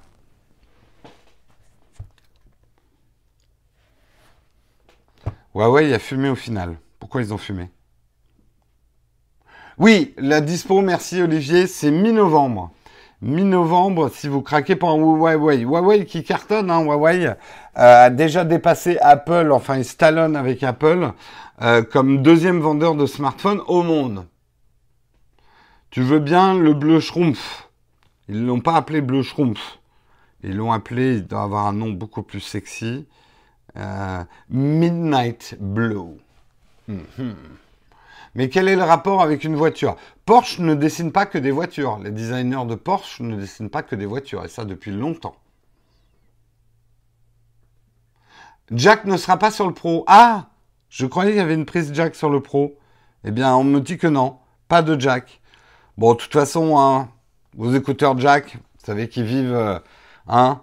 Huawei a fumé au final. Pourquoi ils ont fumé? Oui, la dispo, merci Olivier, c'est mi-novembre. Mi-novembre, si vous craquez pour un Huawei. Huawei qui cartonne, hein, Huawei euh, a déjà dépassé Apple, enfin il stallonne avec Apple, euh, comme deuxième vendeur de smartphones au monde. Tu veux bien le bleu schrumpf ils l'ont pas appelé Bleu Schrumpf. Ils l'ont appelé, il doit avoir un nom beaucoup plus sexy, euh, Midnight Blue. Mhm. Mais quel est le rapport avec une voiture? Porsche ne dessine pas que des voitures. Les designers de Porsche ne dessinent pas que des voitures, et ça depuis longtemps. Jack ne sera pas sur le Pro. Ah Je croyais qu'il y avait une prise Jack sur le Pro. Eh bien, on me dit que non. Pas de Jack. Bon, de toute façon, hein, vos écouteurs jack, vous savez qu'ils vivent, euh, hein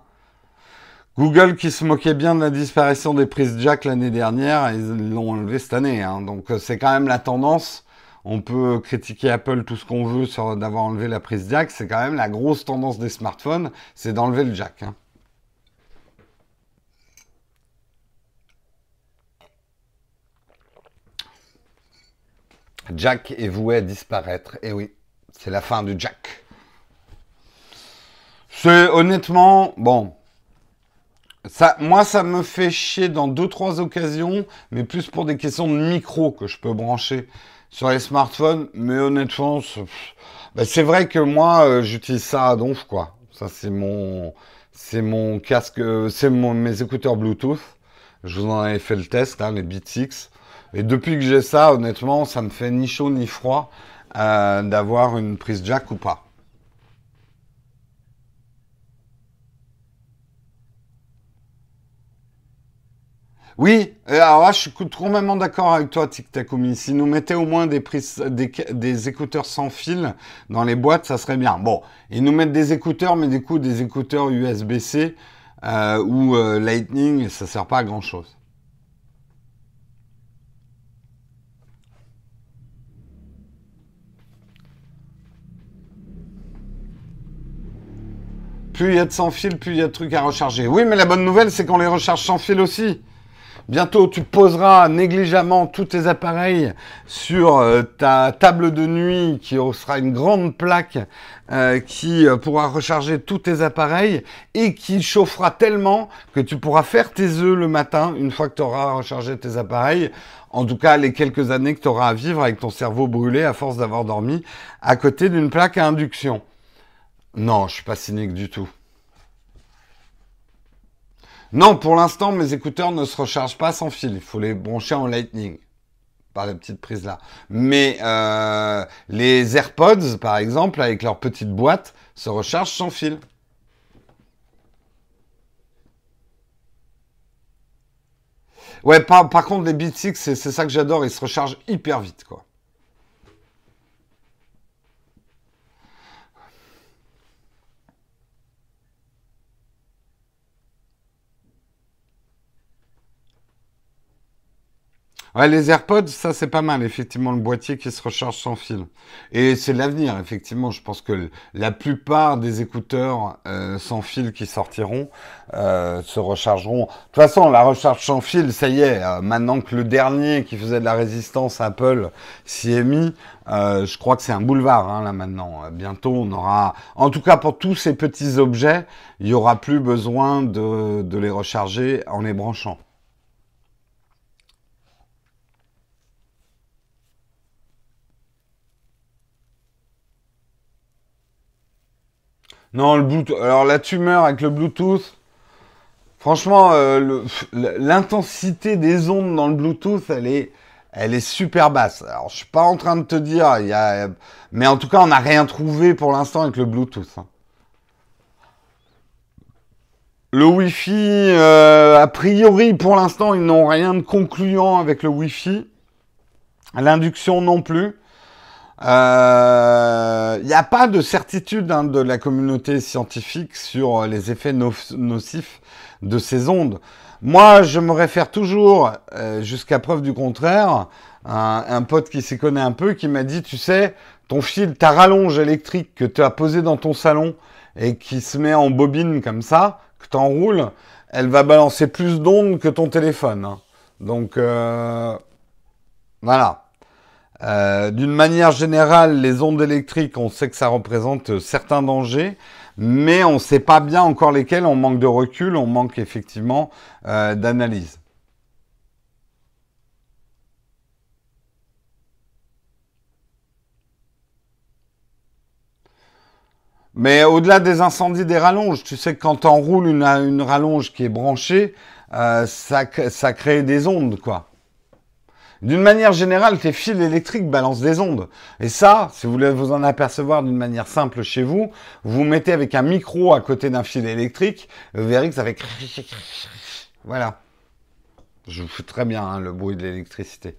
Google qui se moquait bien de la disparition des prises jack l'année dernière, ils l'ont enlevé cette année. Hein. Donc euh, c'est quand même la tendance. On peut critiquer Apple tout ce qu'on veut sur d'avoir enlevé la prise jack. C'est quand même la grosse tendance des smartphones, c'est d'enlever le jack. Hein. Jack est voué à disparaître. Eh oui, c'est la fin du jack. C'est honnêtement, bon, ça, moi, ça me fait chier dans deux, trois occasions, mais plus pour des questions de micro que je peux brancher sur les smartphones. Mais honnêtement, bah, c'est vrai que moi, euh, j'utilise ça à donf, quoi. Ça, c'est mon, c'est mon casque, c'est mon, mes écouteurs Bluetooth. Je vous en avais fait le test, hein, les Beats 6. Et depuis que j'ai ça, honnêtement, ça me fait ni chaud ni froid euh, d'avoir une prise jack ou pas. Oui, alors là, je suis complètement d'accord avec toi, Tic Takumi. Si nous mettaient au moins des, écouteurs sans fil dans les boîtes, ça serait bien. Bon, ils nous mettent des écouteurs, mais du coup, des écouteurs USB-C euh, ou euh, Lightning, ça sert pas à grand-chose. Plus il y a de sans fil, plus il y a de trucs à recharger. Oui, mais la bonne nouvelle, c'est qu'on les recharge sans fil aussi. Bientôt, tu poseras négligemment tous tes appareils sur euh, ta table de nuit qui sera une grande plaque euh, qui euh, pourra recharger tous tes appareils et qui chauffera tellement que tu pourras faire tes œufs le matin une fois que tu auras rechargé tes appareils. En tout cas, les quelques années que tu auras à vivre avec ton cerveau brûlé à force d'avoir dormi à côté d'une plaque à induction. Non, je suis pas cynique du tout. Non, pour l'instant, mes écouteurs ne se rechargent pas sans fil. Il faut les brancher en Lightning. par la petite prise là. Mais euh, les AirPods, par exemple, avec leur petite boîte, se rechargent sans fil. Ouais, par, par contre, les Beats X, c'est ça que j'adore, ils se rechargent hyper vite, quoi. Ouais, les AirPods, ça c'est pas mal, effectivement, le boîtier qui se recharge sans fil. Et c'est l'avenir, effectivement. Je pense que la plupart des écouteurs euh, sans fil qui sortiront euh, se rechargeront. De toute façon, la recharge sans fil, ça y est, euh, maintenant que le dernier qui faisait de la résistance Apple s'y est mis, je crois que c'est un boulevard hein, là maintenant. bientôt, on aura, en tout cas pour tous ces petits objets, il y aura plus besoin de, de les recharger en les branchant. Non, le Bluetooth. Alors la tumeur avec le Bluetooth, franchement, euh, l'intensité des ondes dans le Bluetooth, elle est, elle est super basse. Alors je suis pas en train de te dire, il y a, mais en tout cas, on n'a rien trouvé pour l'instant avec le Bluetooth. Hein. Le Wi-Fi, euh, a priori, pour l'instant, ils n'ont rien de concluant avec le Wi-Fi. L'induction non plus. Il euh, n'y a pas de certitude hein, de la communauté scientifique sur les effets nocifs de ces ondes. Moi, je me réfère toujours, euh, jusqu'à preuve du contraire, à un pote qui s'y connaît un peu, qui m'a dit, tu sais, ton fil, ta rallonge électrique que tu as posée dans ton salon et qui se met en bobine comme ça, que tu enroules, elle va balancer plus d'ondes que ton téléphone. Hein. Donc, euh, voilà. Euh, d'une manière générale, les ondes électriques, on sait que ça représente certains dangers, mais on ne sait pas bien encore lesquels. On manque de recul, on manque effectivement euh, d'analyse. Mais au-delà des incendies, des rallonges, tu sais que quand on roule une, rallonge qui est branchée, euh, ça, ça crée des ondes, quoi. D'une manière générale, tes fils électriques balancent des ondes. Et ça, si vous voulez vous en apercevoir d'une manière simple chez vous, vous mettez avec un micro à côté d'un fil électrique, vous verrez que ça fait... Voilà. Je vous fais très bien hein, le bruit de l'électricité.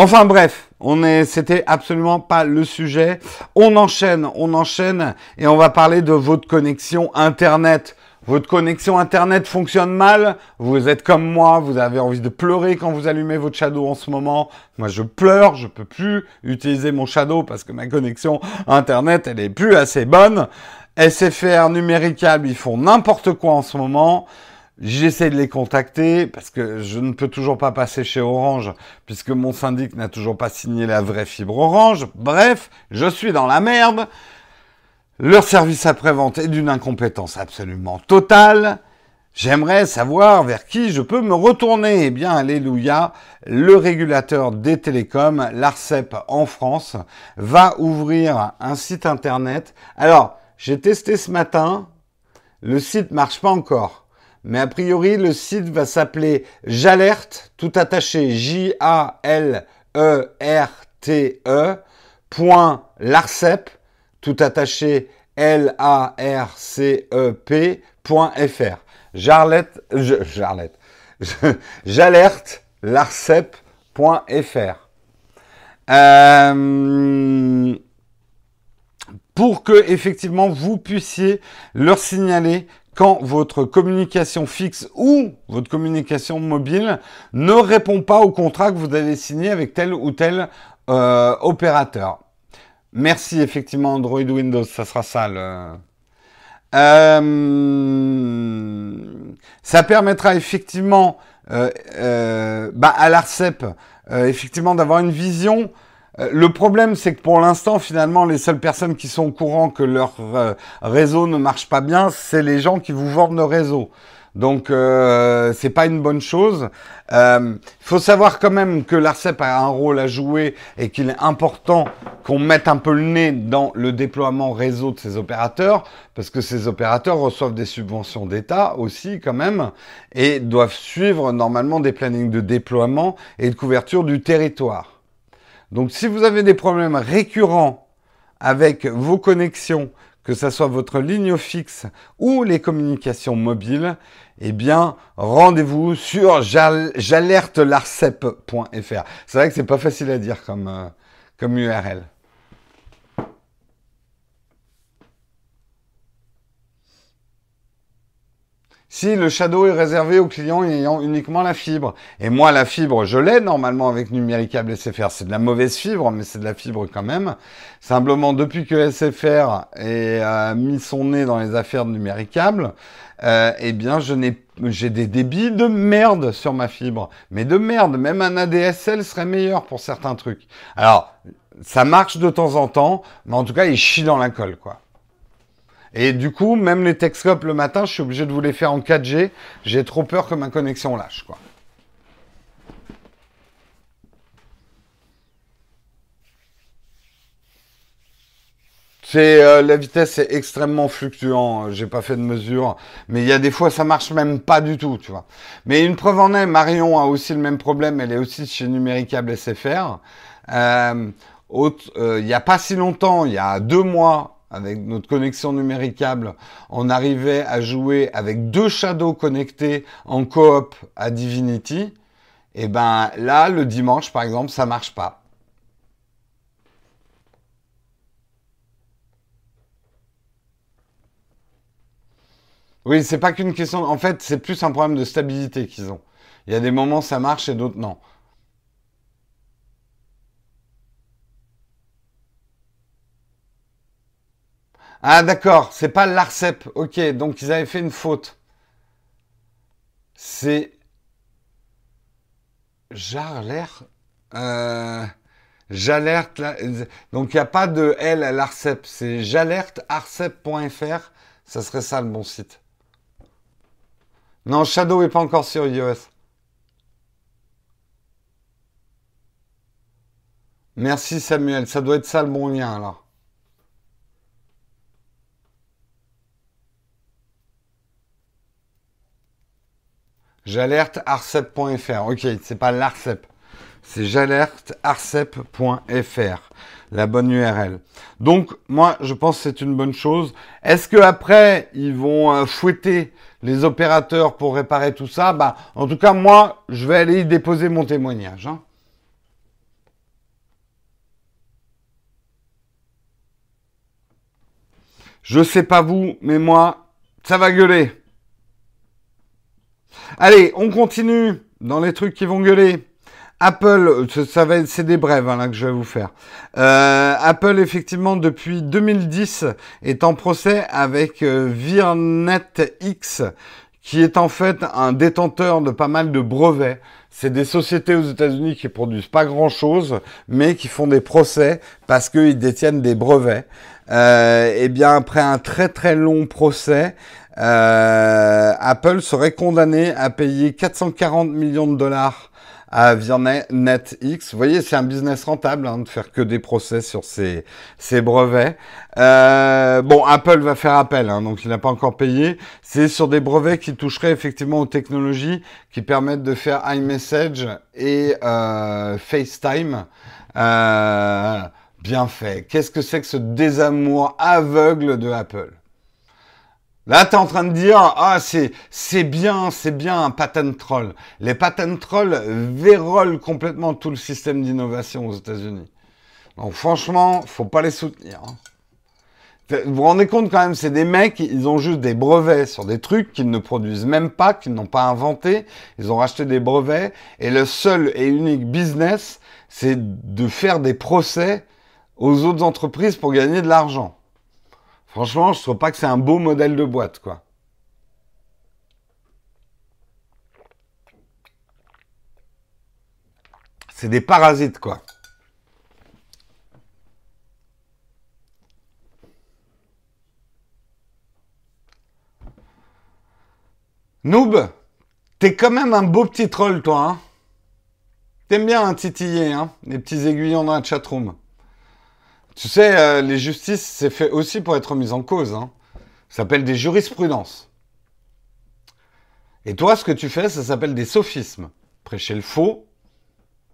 Enfin bref, on est, c'était absolument pas le sujet. On enchaîne, on enchaîne et on va parler de votre connexion Internet. Votre connexion Internet fonctionne mal, vous êtes comme moi, vous avez envie de pleurer quand vous allumez votre Shadow en ce moment. Moi, je pleure, je peux plus utiliser mon Shadow parce que ma connexion Internet, elle est plus assez bonne. SFR, Numéricable, ils font n'importe quoi en ce moment. J'essaie de les contacter parce que je ne peux toujours pas passer chez Orange puisque mon syndic n'a toujours pas signé la vraie fibre Orange. Bref, je suis dans la merde. Leur service après-vente est d'une incompétence absolument totale. J'aimerais savoir vers qui je peux me retourner. Eh bien, alléluia, le régulateur des télécoms, l'ARCEP en France, va ouvrir un site internet. Alors, j'ai testé ce matin, le site marche pas encore. Mais a priori, le site va s'appeler Jalerte, tout attaché, J-A-L-E-R-T-E, point l'ARCEP, tout attaché, L-A-R-C-E-P, point FR. Jarlette, Jarlette, Jalerte, l'ARCEP.fr. Euh, pour que effectivement vous puissiez leur signaler quand votre communication fixe ou votre communication mobile ne répond pas au contrat que vous avez signé avec tel ou tel euh, opérateur. Merci effectivement Android Windows, ça sera ça le... Euh, ça permettra effectivement euh, bah, à l'ARCEP effectivement d'avoir une vision euh, le problème, c'est que pour l'instant, finalement, les seules personnes qui sont au courant que leur euh, réseau ne marche pas bien, c'est les gens qui vous vendent le réseau. Donc euh, c'est pas une bonne chose. Il euh, faut savoir quand même que l'ARCEP a un rôle à jouer et qu'il est important qu'on mette un peu le nez dans le déploiement réseau de ces opérateurs, parce que ces opérateurs reçoivent des subventions d'État aussi quand même, et doivent suivre normalement des plannings de déploiement et de couverture du territoire. Donc si vous avez des problèmes récurrents avec vos connexions, que ce soit votre ligne fixe ou les communications mobiles, eh bien, rendez-vous sur j'alertelarcep.fr. C'est vrai que c'est pas facile à dire comme, euh, comme URL. Si le Shadow est réservé aux clients ayant uniquement la fibre. Et moi, la fibre, je l'ai normalement avec Numéricable SFR. C'est de la mauvaise fibre, mais c'est de la fibre quand même. Simplement, depuis que SFR a mis son nez dans les affaires de Numéricable, euh, eh bien, j'ai des débits de merde sur ma fibre. Mais de merde, même un ADSL serait meilleur pour certains trucs. Alors, ça marche de temps en temps, mais en tout cas, il chie dans la colle, quoi. Et du coup, même les Texcopes le matin, je suis obligé de vous les faire en 4G. J'ai trop peur que ma connexion lâche, quoi. Euh, la vitesse est extrêmement fluctuant. J'ai pas fait de mesure, mais il y a des fois ça marche même pas du tout, tu vois. Mais une preuve en est, Marion a aussi le même problème. Elle est aussi chez Numéricable SFR. Euh, euh, il y a pas si longtemps, il y a deux mois, avec notre connexion numéricable, on arrivait à jouer avec deux shadows connectés en coop à Divinity. Et eh ben là, le dimanche, par exemple, ça marche pas. Oui, c'est pas qu'une question. En fait, c'est plus un problème de stabilité qu'ils ont. Il y a des moments ça marche et d'autres non. Ah d'accord, c'est pas l'ARCEP. Ok, donc ils avaient fait une faute. C'est J'alerte. Euh... J'alerte. Donc il n'y a pas de L à l'ARCEP. C'est j'alerte arcep.fr. Ça serait ça le bon site. Non, Shadow est pas encore sur iOS. Merci Samuel. Ça doit être ça le bon lien alors. J'alerte arcep.fr. Ok, c'est pas l'ARCEP. C'est j'alerte arcep.fr. La bonne URL. Donc, moi, je pense que c'est une bonne chose. Est-ce que après, ils vont euh, fouetter les opérateurs pour réparer tout ça? Bah, en tout cas, moi, je vais aller y déposer mon témoignage. Hein. Je sais pas vous, mais moi, ça va gueuler. Allez, on continue dans les trucs qui vont gueuler. Apple, ça va c'est des brèves hein, là que je vais vous faire. Euh, Apple effectivement depuis 2010 est en procès avec euh, VirNetX qui est en fait un détenteur de pas mal de brevets. C'est des sociétés aux États-Unis qui produisent pas grand-chose, mais qui font des procès parce qu'ils détiennent des brevets. Euh, et eh bien après un très très long procès, euh, Apple serait condamné à payer 440 millions de dollars à VirNetX. Vous voyez, c'est un business rentable hein, de faire que des procès sur ces, ces brevets. Euh, bon, Apple va faire appel, hein, donc il n'a pas encore payé. C'est sur des brevets qui toucheraient effectivement aux technologies qui permettent de faire iMessage et euh, FaceTime. Euh, bien fait. Qu'est-ce que c'est que ce désamour aveugle de Apple? Là, tu es en train de dire, ah, c'est, c'est bien, c'est bien un patent troll. Les patent trolls vérolent complètement tout le système d'innovation aux États-Unis. Donc, franchement, faut pas les soutenir. Hein. Vous vous rendez compte quand même, c'est des mecs, ils ont juste des brevets sur des trucs qu'ils ne produisent même pas, qu'ils n'ont pas inventé. Ils ont racheté des brevets et le seul et unique business, c'est de faire des procès aux autres entreprises pour gagner de l'argent. Franchement, je trouve pas que c'est un beau modèle de boîte, quoi. C'est des parasites, quoi. Noob, t'es quand même un beau petit troll, toi. Hein T'aimes bien un titiller, hein les petits aiguillons dans la chatroom. Tu sais, euh, les justices, c'est fait aussi pour être mis en cause. Hein. Ça s'appelle des jurisprudences. Et toi, ce que tu fais, ça s'appelle des sophismes. Prêcher le faux,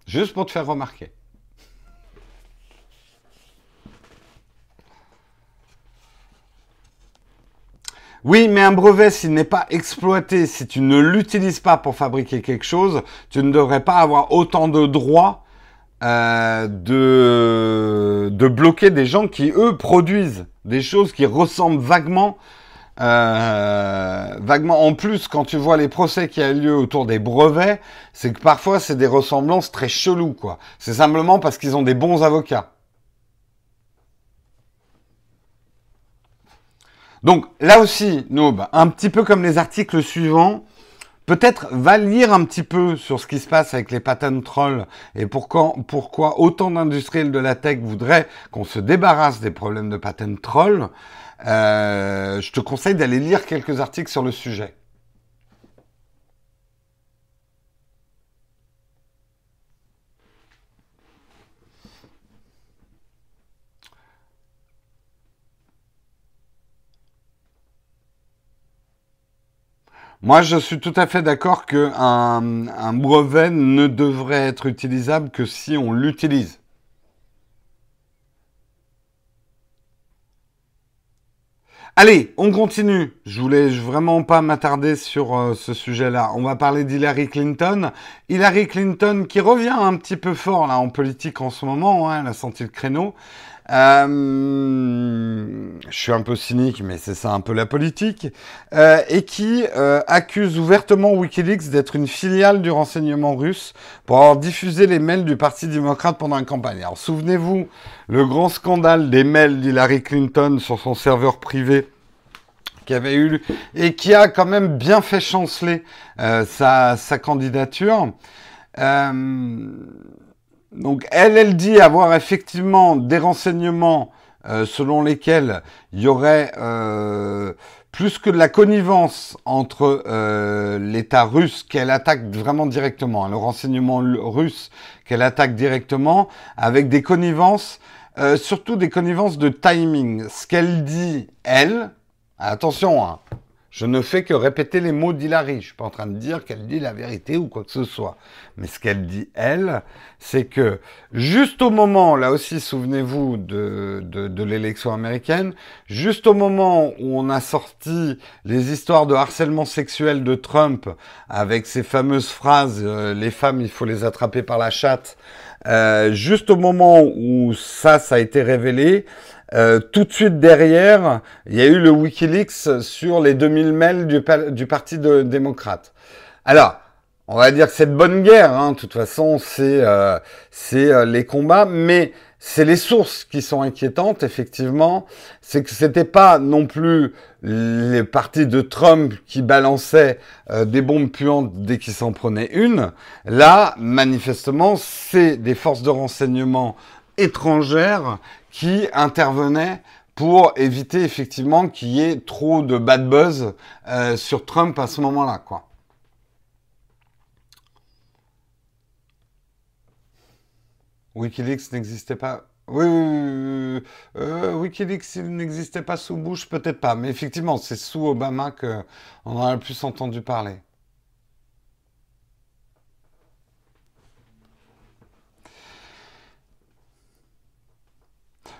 juste pour te faire remarquer. Oui, mais un brevet, s'il n'est pas exploité, si tu ne l'utilises pas pour fabriquer quelque chose, tu ne devrais pas avoir autant de droits euh, de, bloquer des gens qui, eux, produisent des choses qui ressemblent vaguement euh, en plus quand tu vois les procès qui a lieu autour des brevets, c'est que parfois c'est des ressemblances très cheloues quoi. C'est simplement parce qu'ils ont des bons avocats. Donc là aussi, Noob, un petit peu comme les articles suivants, peut-être va lire un petit peu sur ce qui se passe avec les patent trolls et pourquoi, pourquoi autant d'industriels de la tech voudraient qu'on se débarrasse des problèmes de patent trolls. Euh, je te conseille d'aller lire quelques articles sur le sujet. Moi, je suis tout à fait d'accord qu'un un brevet ne devrait être utilisable que si on l'utilise. Allez, on continue. Je voulais vraiment pas m'attarder sur euh, ce sujet-là. On va parler d'Hillary Clinton. Hillary Clinton qui revient un petit peu fort là en politique en ce moment. Hein, elle a senti le créneau. Euh, je suis un peu cynique, mais c'est ça un peu la politique, euh, et qui euh, accuse ouvertement Wikileaks d'être une filiale du renseignement russe pour avoir diffusé les mails du Parti démocrate pendant une campagne. Alors souvenez-vous, le grand scandale des mails d'Hillary Clinton sur son serveur privé qui avait eu et qui a quand même bien fait chanceler sa, candidature. Donc elle, elle dit avoir effectivement des renseignements euh, selon lesquels il y aurait euh, plus que de la connivence entre euh, l'État russe qu'elle attaque vraiment directement, hein, le renseignement russe qu'elle attaque directement, avec des connivences, surtout des connivences de timing. Ce qu'elle dit, elle, attention, hein, je ne fais que répéter les mots d'Hilary. Je suis pas en train de dire qu'elle dit la vérité ou quoi que ce soit. Mais ce qu'elle dit, elle, c'est que juste au moment, là aussi, souvenez-vous de, de, l'élection américaine, juste au moment où on a sorti les histoires de harcèlement sexuel de Trump avec ces fameuses phrases euh, les femmes, il faut les attraper par la chatte euh, juste au moment où ça, ça a été révélé, euh, tout de suite derrière, il y a eu le Wikileaks sur les 2000 mails du, Parti de, démocrate. Alors, on va dire que c'est de bonne guerre, hein. de toute façon, c'est euh, euh, les combats, mais c'est les sources qui sont inquiétantes, effectivement. C'est que c'était pas non plus les partis de Trump qui balançaient euh, des bombes puantes dès qu'ils s'en prenaient une. Là, manifestement, c'est des forces de renseignement étrangères qui intervenaient pour éviter effectivement qu'il y ait trop de bad buzz euh, sur Trump à ce moment-là, quoi. Wikileaks n'existait pas. Oui, oui, euh, Wikileaks n'existait pas sous Bush, peut-être pas, mais effectivement, c'est sous Obama qu'on en a le plus entendu parler.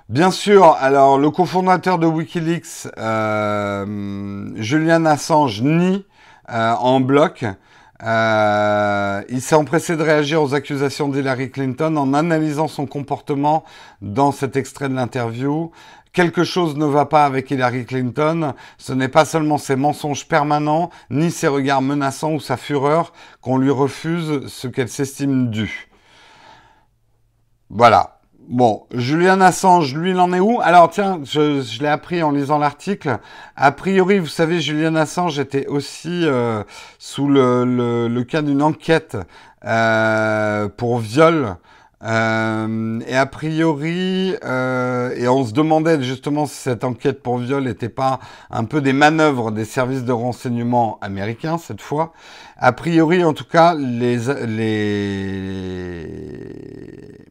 Bien sûr, alors le cofondateur de Wikileaks, euh, Julian Assange, nie euh, en bloc. Euh, il s'est empressé de réagir aux accusations d'Hillary Clinton en analysant son comportement dans cet extrait de l'interview. Quelque chose ne va pas avec Hillary Clinton. Ce n'est pas seulement ses mensonges permanents, ni ses regards menaçants ou sa fureur qu'on lui refuse ce qu'elle s'estime dû. Voilà. Bon, Julian Assange, lui, il en est où? Alors, tiens, je, l'ai appris en lisant l'article. A priori, vous savez, Julian Assange était aussi euh, sous le, le, cas d'une enquête euh, pour viol Euh, et a priori, euh, et on se demandait justement si cette enquête pour viol n'était pas un peu des manœuvres des services de renseignement américains cette fois. A priori, en tout cas, les... les...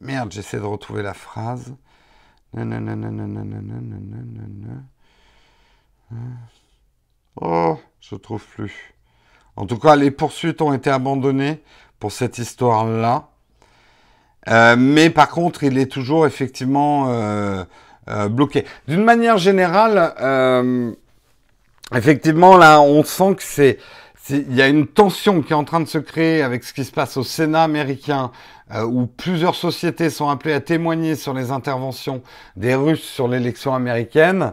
Merde, j'essaie de retrouver la phrase. Oh, je trouve plus. En tout cas, les poursuites ont été abandonnées pour cette histoire-là. Euh, mais par contre, il est toujours effectivement euh, euh, bloqué. D'une manière générale, effectivement, là, on sent que c'est, il y a une tension qui est en train de se créer avec ce qui se passe au Sénat américain, où plusieurs sociétés sont appelées à témoigner sur les interventions des Russes sur l'élection américaine.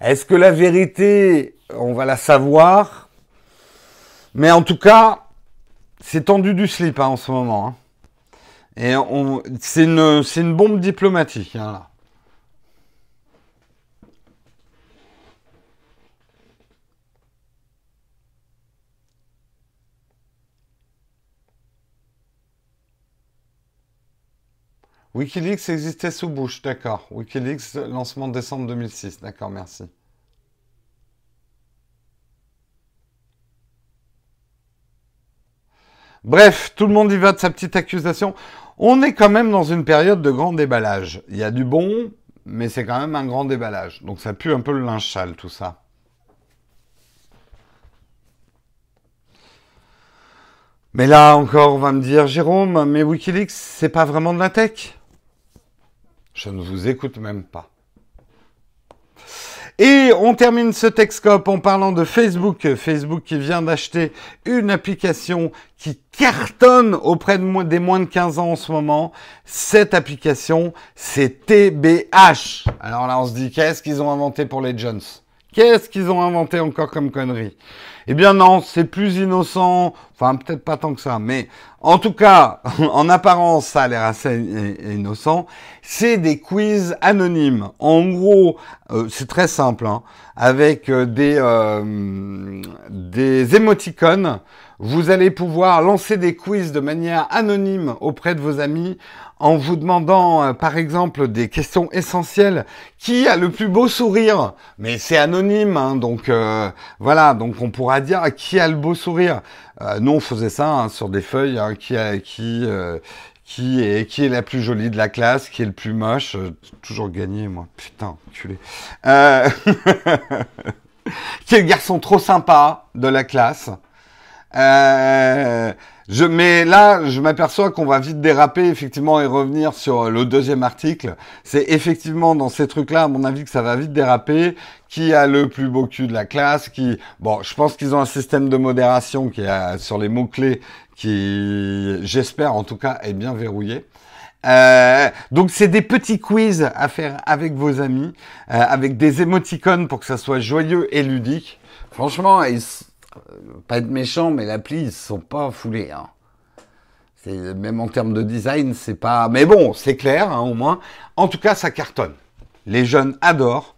Est-ce que la vérité, on va la savoir? Mais en tout cas, c'est tendu du slip hein, en ce moment. Hein. Et c'est une, une, bombe diplomatique, hein, là. Wikileaks existait sous Bush, d'accord. Wikileaks, lancement décembre 2006, d'accord, merci. Bref, tout le monde y va de sa petite accusation. On est quand même dans une période de grand déballage. Il y a du bon, mais c'est quand même un grand déballage. Donc ça pue un peu le linge tout ça. Mais là encore, on va me dire, Jérôme, mais Wikileaks, c'est pas vraiment de la tech? Je ne vous écoute même pas. Et on termine ce Texcope en parlant de Facebook. Facebook qui vient d'acheter une application qui cartonne auprès de des moins de 15 ans en ce moment. Cette application, c'est TBH. Alors là, on se dit, qu'est-ce qu'ils ont inventé pour les Jones? Qu'est-ce qu'ils ont inventé encore comme connerie Eh bien non, c'est plus innocent, enfin peut-être pas tant que ça, mais en tout cas, en apparence, ça a l'air assez innocent. C'est des quiz anonymes. En gros, euh, c'est très simple, hein, avec euh, des, euh, des émoticônes. Vous allez pouvoir lancer des quiz de manière anonyme auprès de vos amis en vous demandant, euh, par exemple, des questions essentielles. Qui a le plus beau sourire? Mais c'est anonyme, hein, donc euh, voilà. Donc on pourra dire qui a le beau sourire? Euh, nous on faisait ça hein, sur des feuilles. Hein, qui qui est qui est la plus jolie de la classe, qui est le plus moche. toujours gagné moi. Putain, culé. qui est le garçon trop sympa de la classe? Euh, je, mais là, je m'aperçois qu'on va vite déraper, effectivement, et revenir sur le deuxième article. C'est effectivement dans ces trucs-là, à mon avis, que ça va vite déraper. Qui a le plus beau cul de la classe Qui, bon, je pense qu'ils ont un système de modération qui est sur les mots clés, qui, j'espère en tout cas, est bien verrouillé. Euh, donc c'est des petits quiz à faire avec vos amis, euh, avec des émoticônes pour que ça soit joyeux et ludique. Franchement, ils, pas être méchant, mais l'appli, ils sont pas foulés. Hein. Même en termes de design, c'est pas. Mais bon, c'est clair, hein, au moins. En tout cas, ça cartonne. Les jeunes adorent.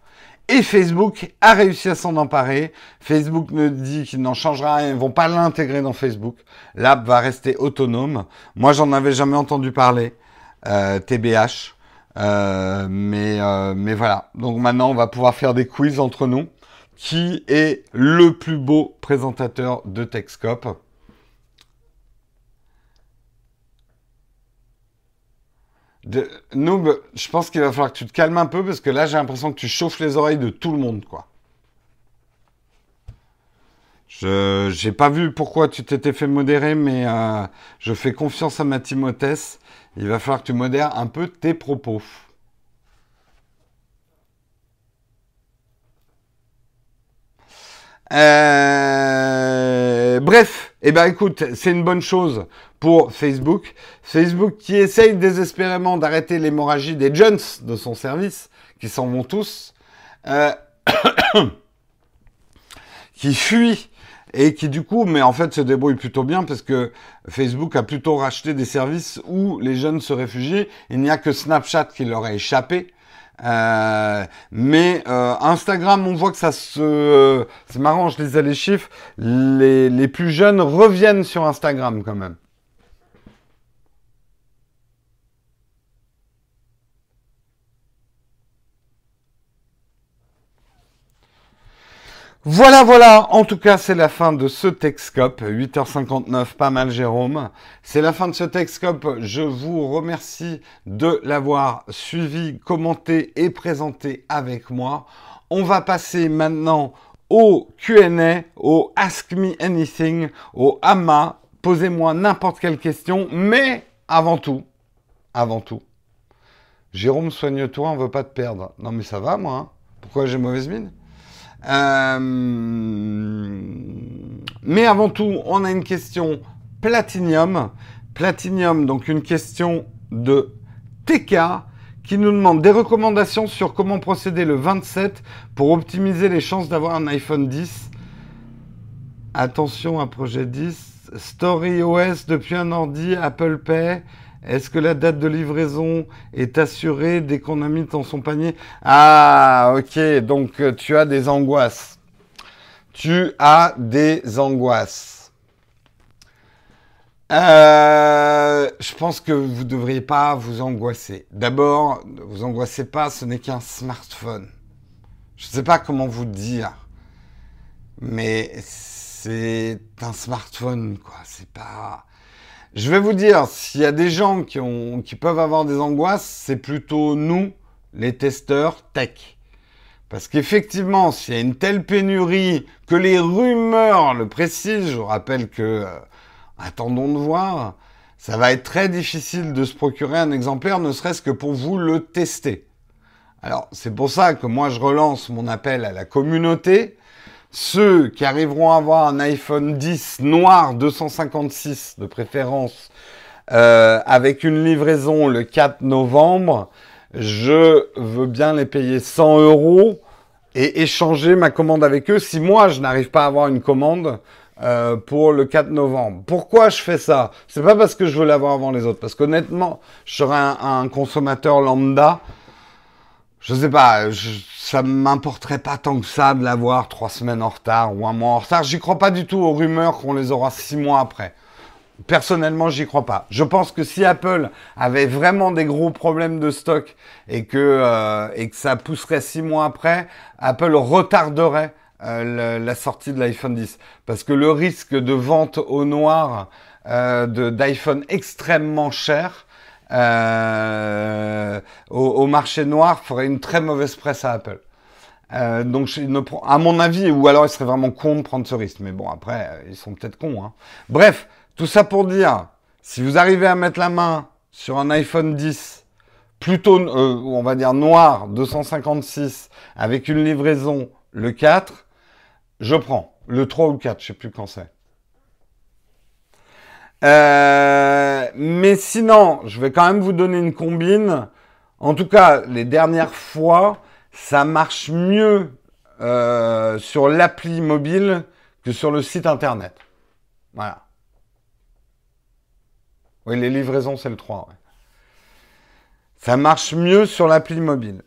Et Facebook a réussi à s'en emparer. Facebook me dit qu'il n'en changera rien. Ils vont pas l'intégrer dans Facebook. L'app va rester autonome. Moi, j'en avais jamais entendu parler. Euh, TBH. Euh, euh, mais voilà. Donc maintenant, on va pouvoir faire des quiz entre nous qui est le plus beau présentateur de Texcope de, Noob, je pense qu'il va falloir que tu te calmes un peu parce que là j'ai l'impression que tu chauffes les oreilles de tout le monde quoi. Je n'ai pas vu pourquoi tu t'étais fait modérer, mais euh, je fais confiance à ma Timothée. Il va falloir que tu modères un peu tes propos. Euh, bref, eh ben écoute, c'est une bonne chose pour Facebook. Facebook qui essaye désespérément d'arrêter l'hémorragie des jeunes de son service, qui s'en vont tous, euh, qui fuient et qui du coup, mais en fait se débrouille plutôt bien parce que Facebook a plutôt racheté des services où les jeunes se réfugient. Il n'y a que Snapchat qui leur a échappé. Euh, mais euh, Instagram, on voit que ça se... c'est marrant, je lisais les chiffres. Les, les plus jeunes reviennent sur Instagram quand même. Voilà, voilà, en tout cas c'est la fin de ce Texcope, 8h59, pas mal Jérôme. C'est la fin de ce Texcope, je vous remercie de l'avoir suivi, commenté et présenté avec moi. On va passer maintenant au Q&A, au Ask Me Anything, au AMA, posez-moi n'importe quelle question, mais avant tout, avant tout, Jérôme, soigne-toi, on veut pas te perdre. Non mais ça va moi, hein. pourquoi j'ai mauvaise mine? Mais avant tout, on a une question Platinium. Platinium, donc une question de TK qui nous demande des recommandations sur comment procéder le 27 pour optimiser les chances d'avoir un iPhone 10. Attention à projet 10. Story OS depuis un ordi, Apple Pay. Est-ce que la date de livraison est assurée dès qu'on a mis dans son panier? Ah, ok, donc euh, tu as des angoisses. Tu as des angoisses. Euh, je pense que vous ne devriez pas vous angoisser. D'abord, ne vous angoissez pas, ce n'est qu'un smartphone. Je ne sais pas comment vous dire, mais c'est un smartphone, quoi. C'est pas je vais vous dire, s'il y a des gens qui, peuvent avoir des angoisses, c'est plutôt nous, les testeurs tech. Parce qu'effectivement, s'il y a une telle pénurie que les rumeurs le précisent, je vous rappelle que, euh, attendons de voir, ça va être très difficile de se procurer un exemplaire, ne serait-ce que pour vous le tester. Alors, c'est pour ça que moi, je relance mon appel à la communauté ceux qui arriveront à avoir un iPhone 10 noir 256 de préférence euh, avec une livraison le 4 novembre, je veux bien les payer 100 euros et échanger ma commande avec eux si moi je n'arrive pas à avoir une commande euh, pour le 4 novembre. Pourquoi je fais ça? C'est pas parce que je veux l'avoir avant les autres, parce qu'honnêtement, je serais un, un consommateur lambda. Je sais pas, ça m'importerait pas tant que ça de l'avoir trois semaines en retard ou un mois en retard. J'y crois pas du tout aux rumeurs qu'on les aura six mois après. Personnellement, j'y crois pas. Je pense que si Apple avait vraiment des gros problèmes de stock et que, euh, et que ça pousserait six mois après, Apple retarderait euh, la sortie de l'iPhone 10. Parce que le risque de vente au noir euh, d'iPhone extrêmement cher euh, au, marché noir ferait une très mauvaise presse à Apple. Euh, donc, à mon avis, ou alors il serait vraiment con de prendre ce risque. Mais bon, après, euh, ils sont peut-être cons. Hein. Bref, tout ça pour dire, si vous arrivez à mettre la main sur un iPhone 10, plutôt, euh, on va dire noir, 256, avec une livraison le 4, je prends. Le 3 ou le 4, je sais plus quand c'est. Euh, mais sinon, je vais quand même vous donner une combine. En tout cas, les dernières fois, ça marche mieux euh, sur l'appli mobile que sur le site internet. Voilà. Oui, les livraisons, c'est le 3. Ça marche mieux sur l'appli mobile.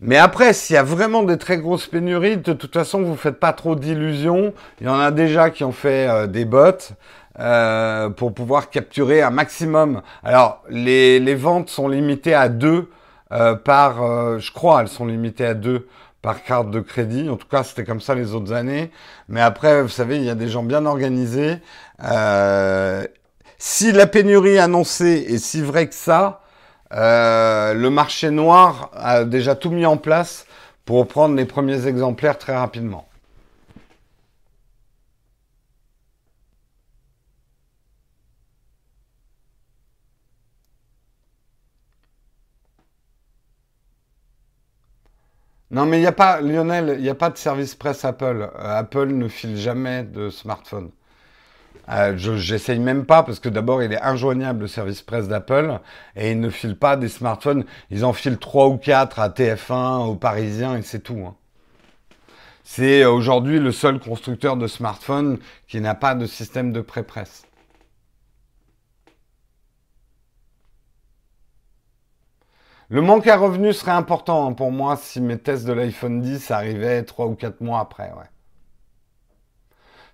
Mais après, s'il y a vraiment des très grosses pénuries, de toute façon, vous ne faites pas trop d'illusions. Il y en a déjà qui ont fait euh, des bots. Euh, pour pouvoir capturer un maximum. Alors, les, les ventes sont limitées à deux euh, par, euh, je crois, elles sont limitées à deux par carte de crédit. En tout cas, c'était comme ça les autres années. Mais après, vous savez, il y a des gens bien organisés. si la pénurie annoncée est si vraie que ça, le marché noir a déjà tout mis en place pour prendre les premiers exemplaires très rapidement. Non, mais il n'y a pas, Lionel, il n'y a pas de service presse Apple. Euh, Apple ne file jamais de smartphone. Euh, je j'essaye même pas parce que d'abord il est injoignable le service presse d'Apple et ils ne filent pas des smartphones. Ils en filent trois ou quatre à TF1, aux Parisiens et c'est tout. Hein. C'est aujourd'hui le seul constructeur de smartphones qui n'a pas de système de pré-presse. Le manque à revenus serait important pour moi si mes tests de l'iPhone 10 arrivaient 3 ou 4 mois après. Ouais.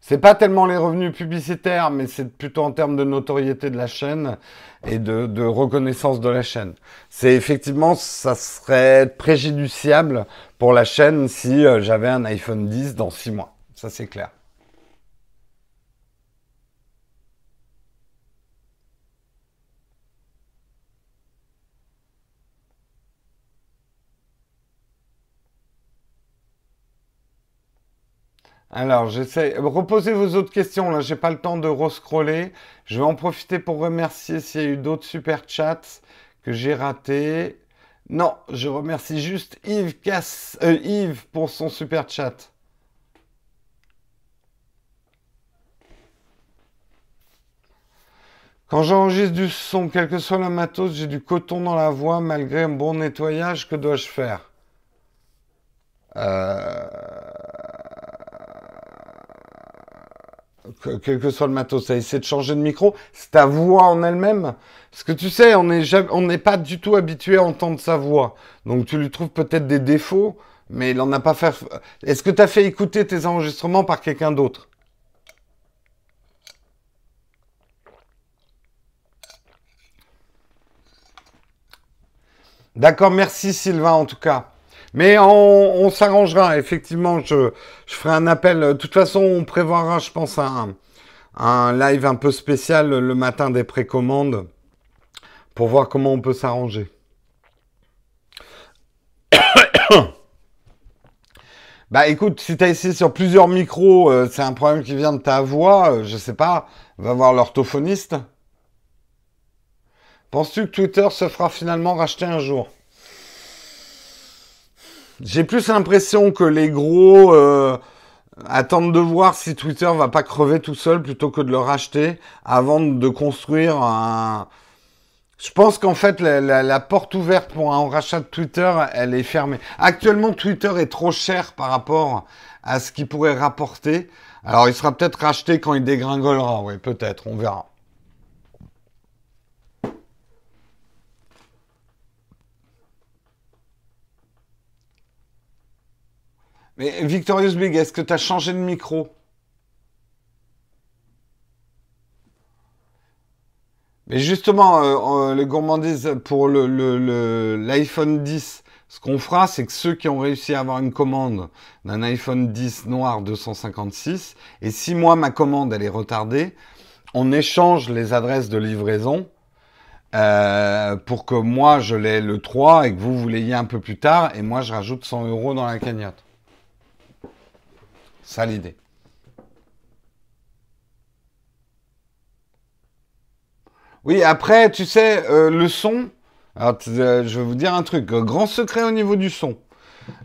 C'est pas tellement les revenus publicitaires, mais c'est plutôt en termes de notoriété de la chaîne et de, reconnaissance de la chaîne. C'est effectivement, ça serait préjudiciable pour la chaîne si euh, j'avais un iPhone 10 dans 6 mois. ça c'est clair. Alors, j'essaie. Reposez vos autres questions. Là, j'ai pas le temps de rescroller. Je vais en profiter pour remercier s'il y a eu d'autres super chats que j'ai ratés. Non, je remercie juste Yves, Cass... Euh, Yves pour son super chat. Quand j'enregistre du son, quel que soit le matos, j'ai du coton dans la voix malgré un bon nettoyage. Que dois-je faire? Euh quel que soit le matos, ça essaie de changer de micro, c'est ta voix en elle-même. Parce que tu sais, on n'est pas du tout habitué à entendre sa voix. Donc tu lui trouves peut-être des défauts, mais il n'en a pas fait. Est-ce que tu as fait écouter tes enregistrements par quelqu'un d'autre? D'accord, merci Sylvain en tout cas. Mais on, s'arrangera, effectivement, je, ferai un appel. De toute façon, on prévoira, je pense, un, live un peu spécial le matin des précommandes pour voir comment on peut s'arranger. bah écoute, si tu as essayé sur plusieurs micros, euh, c'est un problème qui vient de ta voix, euh, je sais pas, va voir l'orthophoniste. Penses-tu que Twitter se fera finalement racheter un jour? J'ai plus l'impression que les gros euh, attendent de voir si Twitter va pas crever tout seul plutôt que de le racheter avant de construire un. Je pense qu'en fait la, porte ouverte pour un rachat de Twitter, elle est fermée. Actuellement, Twitter est trop cher par rapport à ce qu'il pourrait rapporter. Alors, il sera peut-être racheté quand il dégringolera. Oui, peut-être. On verra. Mais Victorious Big, est-ce que tu as changé de micro? Mais justement, euh, les gourmandises pour l'iPhone le, 10, ce qu'on fera, c'est que ceux qui ont réussi à avoir une commande d'un iPhone 10 noir 256, et si moi ma commande elle est retardée, on échange les adresses de livraison euh, pour que moi je l'ai le 3 et que vous vous l'ayez un peu plus tard, et moi je rajoute 100 euros dans la cagnotte. Ça l'idée. Oui, après, tu sais, euh, le son. Euh, je vais vous dire un truc. Grand secret au niveau du son.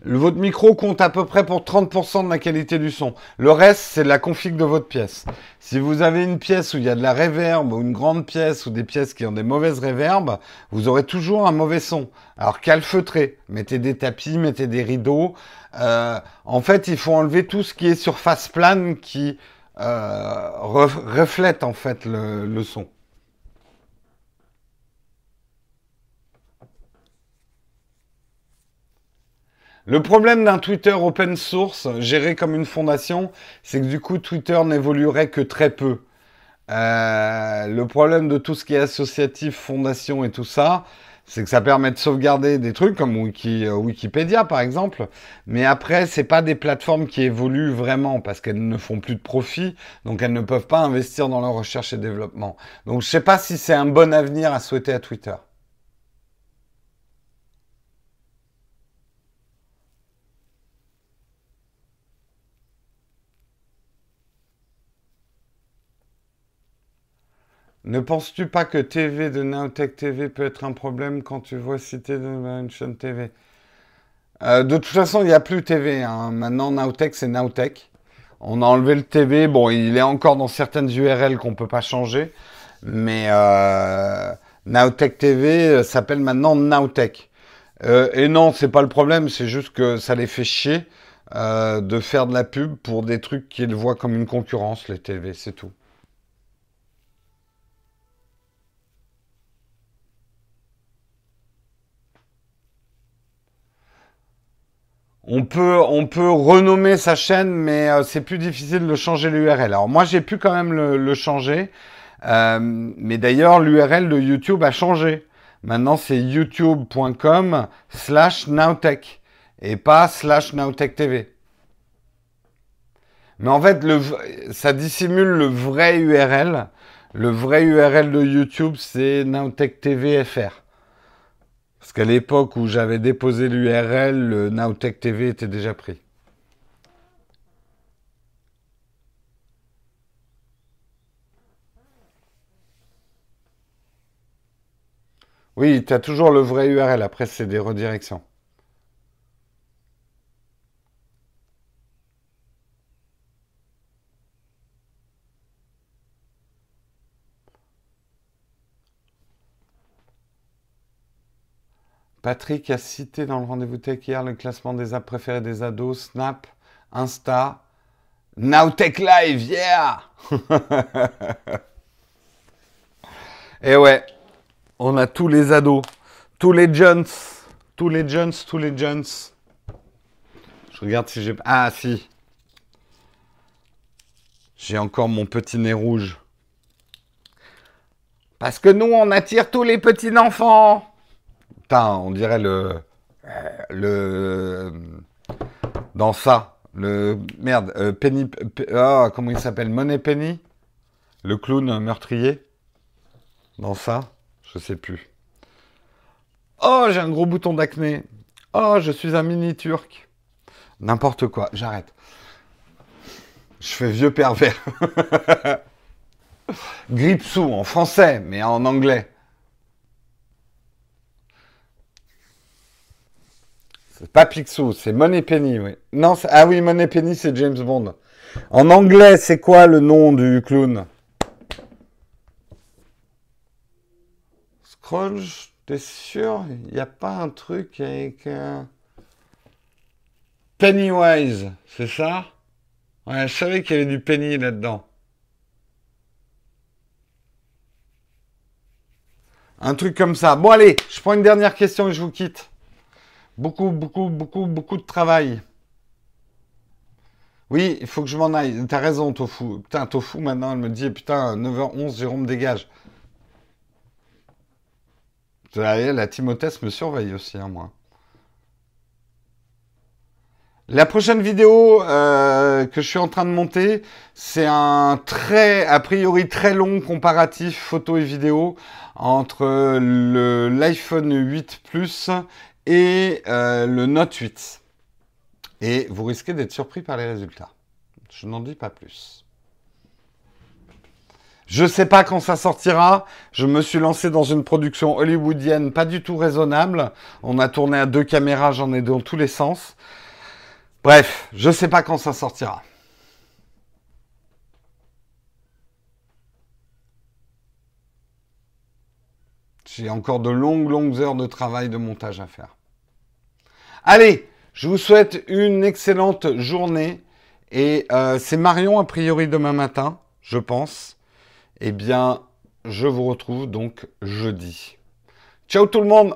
Votre micro compte à peu près pour 30% de la qualité du son. Le reste, c'est la config de votre pièce. Si vous avez une pièce où il y a de la réverb ou une grande pièce ou des pièces qui ont des mauvaises réverbes, vous aurez toujours un mauvais son. Alors calfeutrez, mettez des tapis, mettez des rideaux, euh, en fait, il faut enlever tout ce qui est surface plane qui euh, reflète en fait le, son. Le problème d'un Twitter open source géré comme une fondation, c'est que du coup Twitter n'évoluerait que très peu. Euh, le problème de tout ce qui est associatif, fondation et tout ça, c'est que ça permet de sauvegarder des trucs comme euh, Wikipédia par exemple, mais après c'est pas des plateformes qui évoluent vraiment parce qu'elles ne font plus de profit, donc elles ne peuvent pas investir dans leur recherche et développement. Donc je sais pas si c'est un bon avenir à souhaiter à Twitter. Ne penses-tu pas que TV de Nowtech TV peut être un problème quand tu vois citer une chaîne TV euh, De toute façon, il n'y a plus TV. Hein. Maintenant, Nowtech, c'est Nowtech. On a enlevé le TV. Bon, il est encore dans certaines URL qu'on ne peut pas changer. Mais euh, Nowtech TV euh, s'appelle maintenant Nowtech. et non, c'est pas le problème. C'est juste que ça les fait chier de faire de la pub pour des trucs qu'ils voient comme une concurrence, les TV. C'est tout. On peut, on peut renommer sa chaîne, mais euh, c'est plus difficile de changer l'URL. Alors moi, j'ai pu quand même le, changer. Euh, mais d'ailleurs, l'URL de YouTube a changé. Maintenant, c'est youtube.com slash nowtech et pas slash nowtech TV. Mais en fait, ça dissimule le vrai URL. Le vrai URL de YouTube, c'est Nowtech TV FR. Parce qu'à l'époque où j'avais déposé l'URL, le Nowtech TV était déjà pris. Oui, tu as toujours le vrai URL. Après, c'est des redirections. Patrick a cité dans le rendez-vous tech hier le classement des apps préférées des ados, Snap, Insta, Nowtech Live, yeah Et ouais, on a tous les ados, tous les jeunes, tous les jeunes, tous les jeunes. Je regarde si j'ai... Ah si. J'ai encore mon petit nez rouge. Parce que nous, on attire tous les petits enfants. Putain, on dirait le. Le. Dans ça. Le. Merde, euh, Penny. Ah, comment il s'appelle Money Penny? Le clown meurtrier? Dans ça? Je sais plus. Oh, j'ai un gros bouton d'acné. Oh, je suis un mini turc. N'importe quoi, j'arrête. Je fais vieux pervers. Gripsou en français, mais en anglais. C'est pas Picsou, c'est Money Penny, oui. Non, ah oui, Money Penny, c'est James Bond. En anglais, c'est quoi le nom du clown? Scrooge, t'es sûr? Il n'y a pas un truc avec un... Pennywise, c'est ça? Ouais, je savais qu'il y avait du penny là-dedans. Un truc comme ça. Bon, allez, je prends une dernière question et je vous quitte. Beaucoup, beaucoup, beaucoup, beaucoup de travail. Oui, il faut que je m'en aille. T'as raison, Tofu. Putain, Tofu, maintenant, elle me dit, putain, 9h11, Jérôme, dégage. La Timothée me surveille aussi, hein, moi. La prochaine vidéo euh, que je suis en train de monter, c'est un très, a priori très long comparatif photo et vidéo entre l'iPhone 8 Plus et euh, le Note 8. Et vous risquez d'être surpris par les résultats. Je n'en dis pas plus. Je ne sais pas quand ça sortira. Je me suis lancé dans une production hollywoodienne pas du tout raisonnable. On a tourné à deux caméras, j'en ai dans tous les sens. Bref, je ne sais pas quand ça sortira. J'ai encore de longues, longues heures de travail de montage à faire. Allez, je vous souhaite une excellente journée. Et euh, c'est Marion, a priori, demain matin, je pense. Eh bien, je vous retrouve donc jeudi. Ciao tout le monde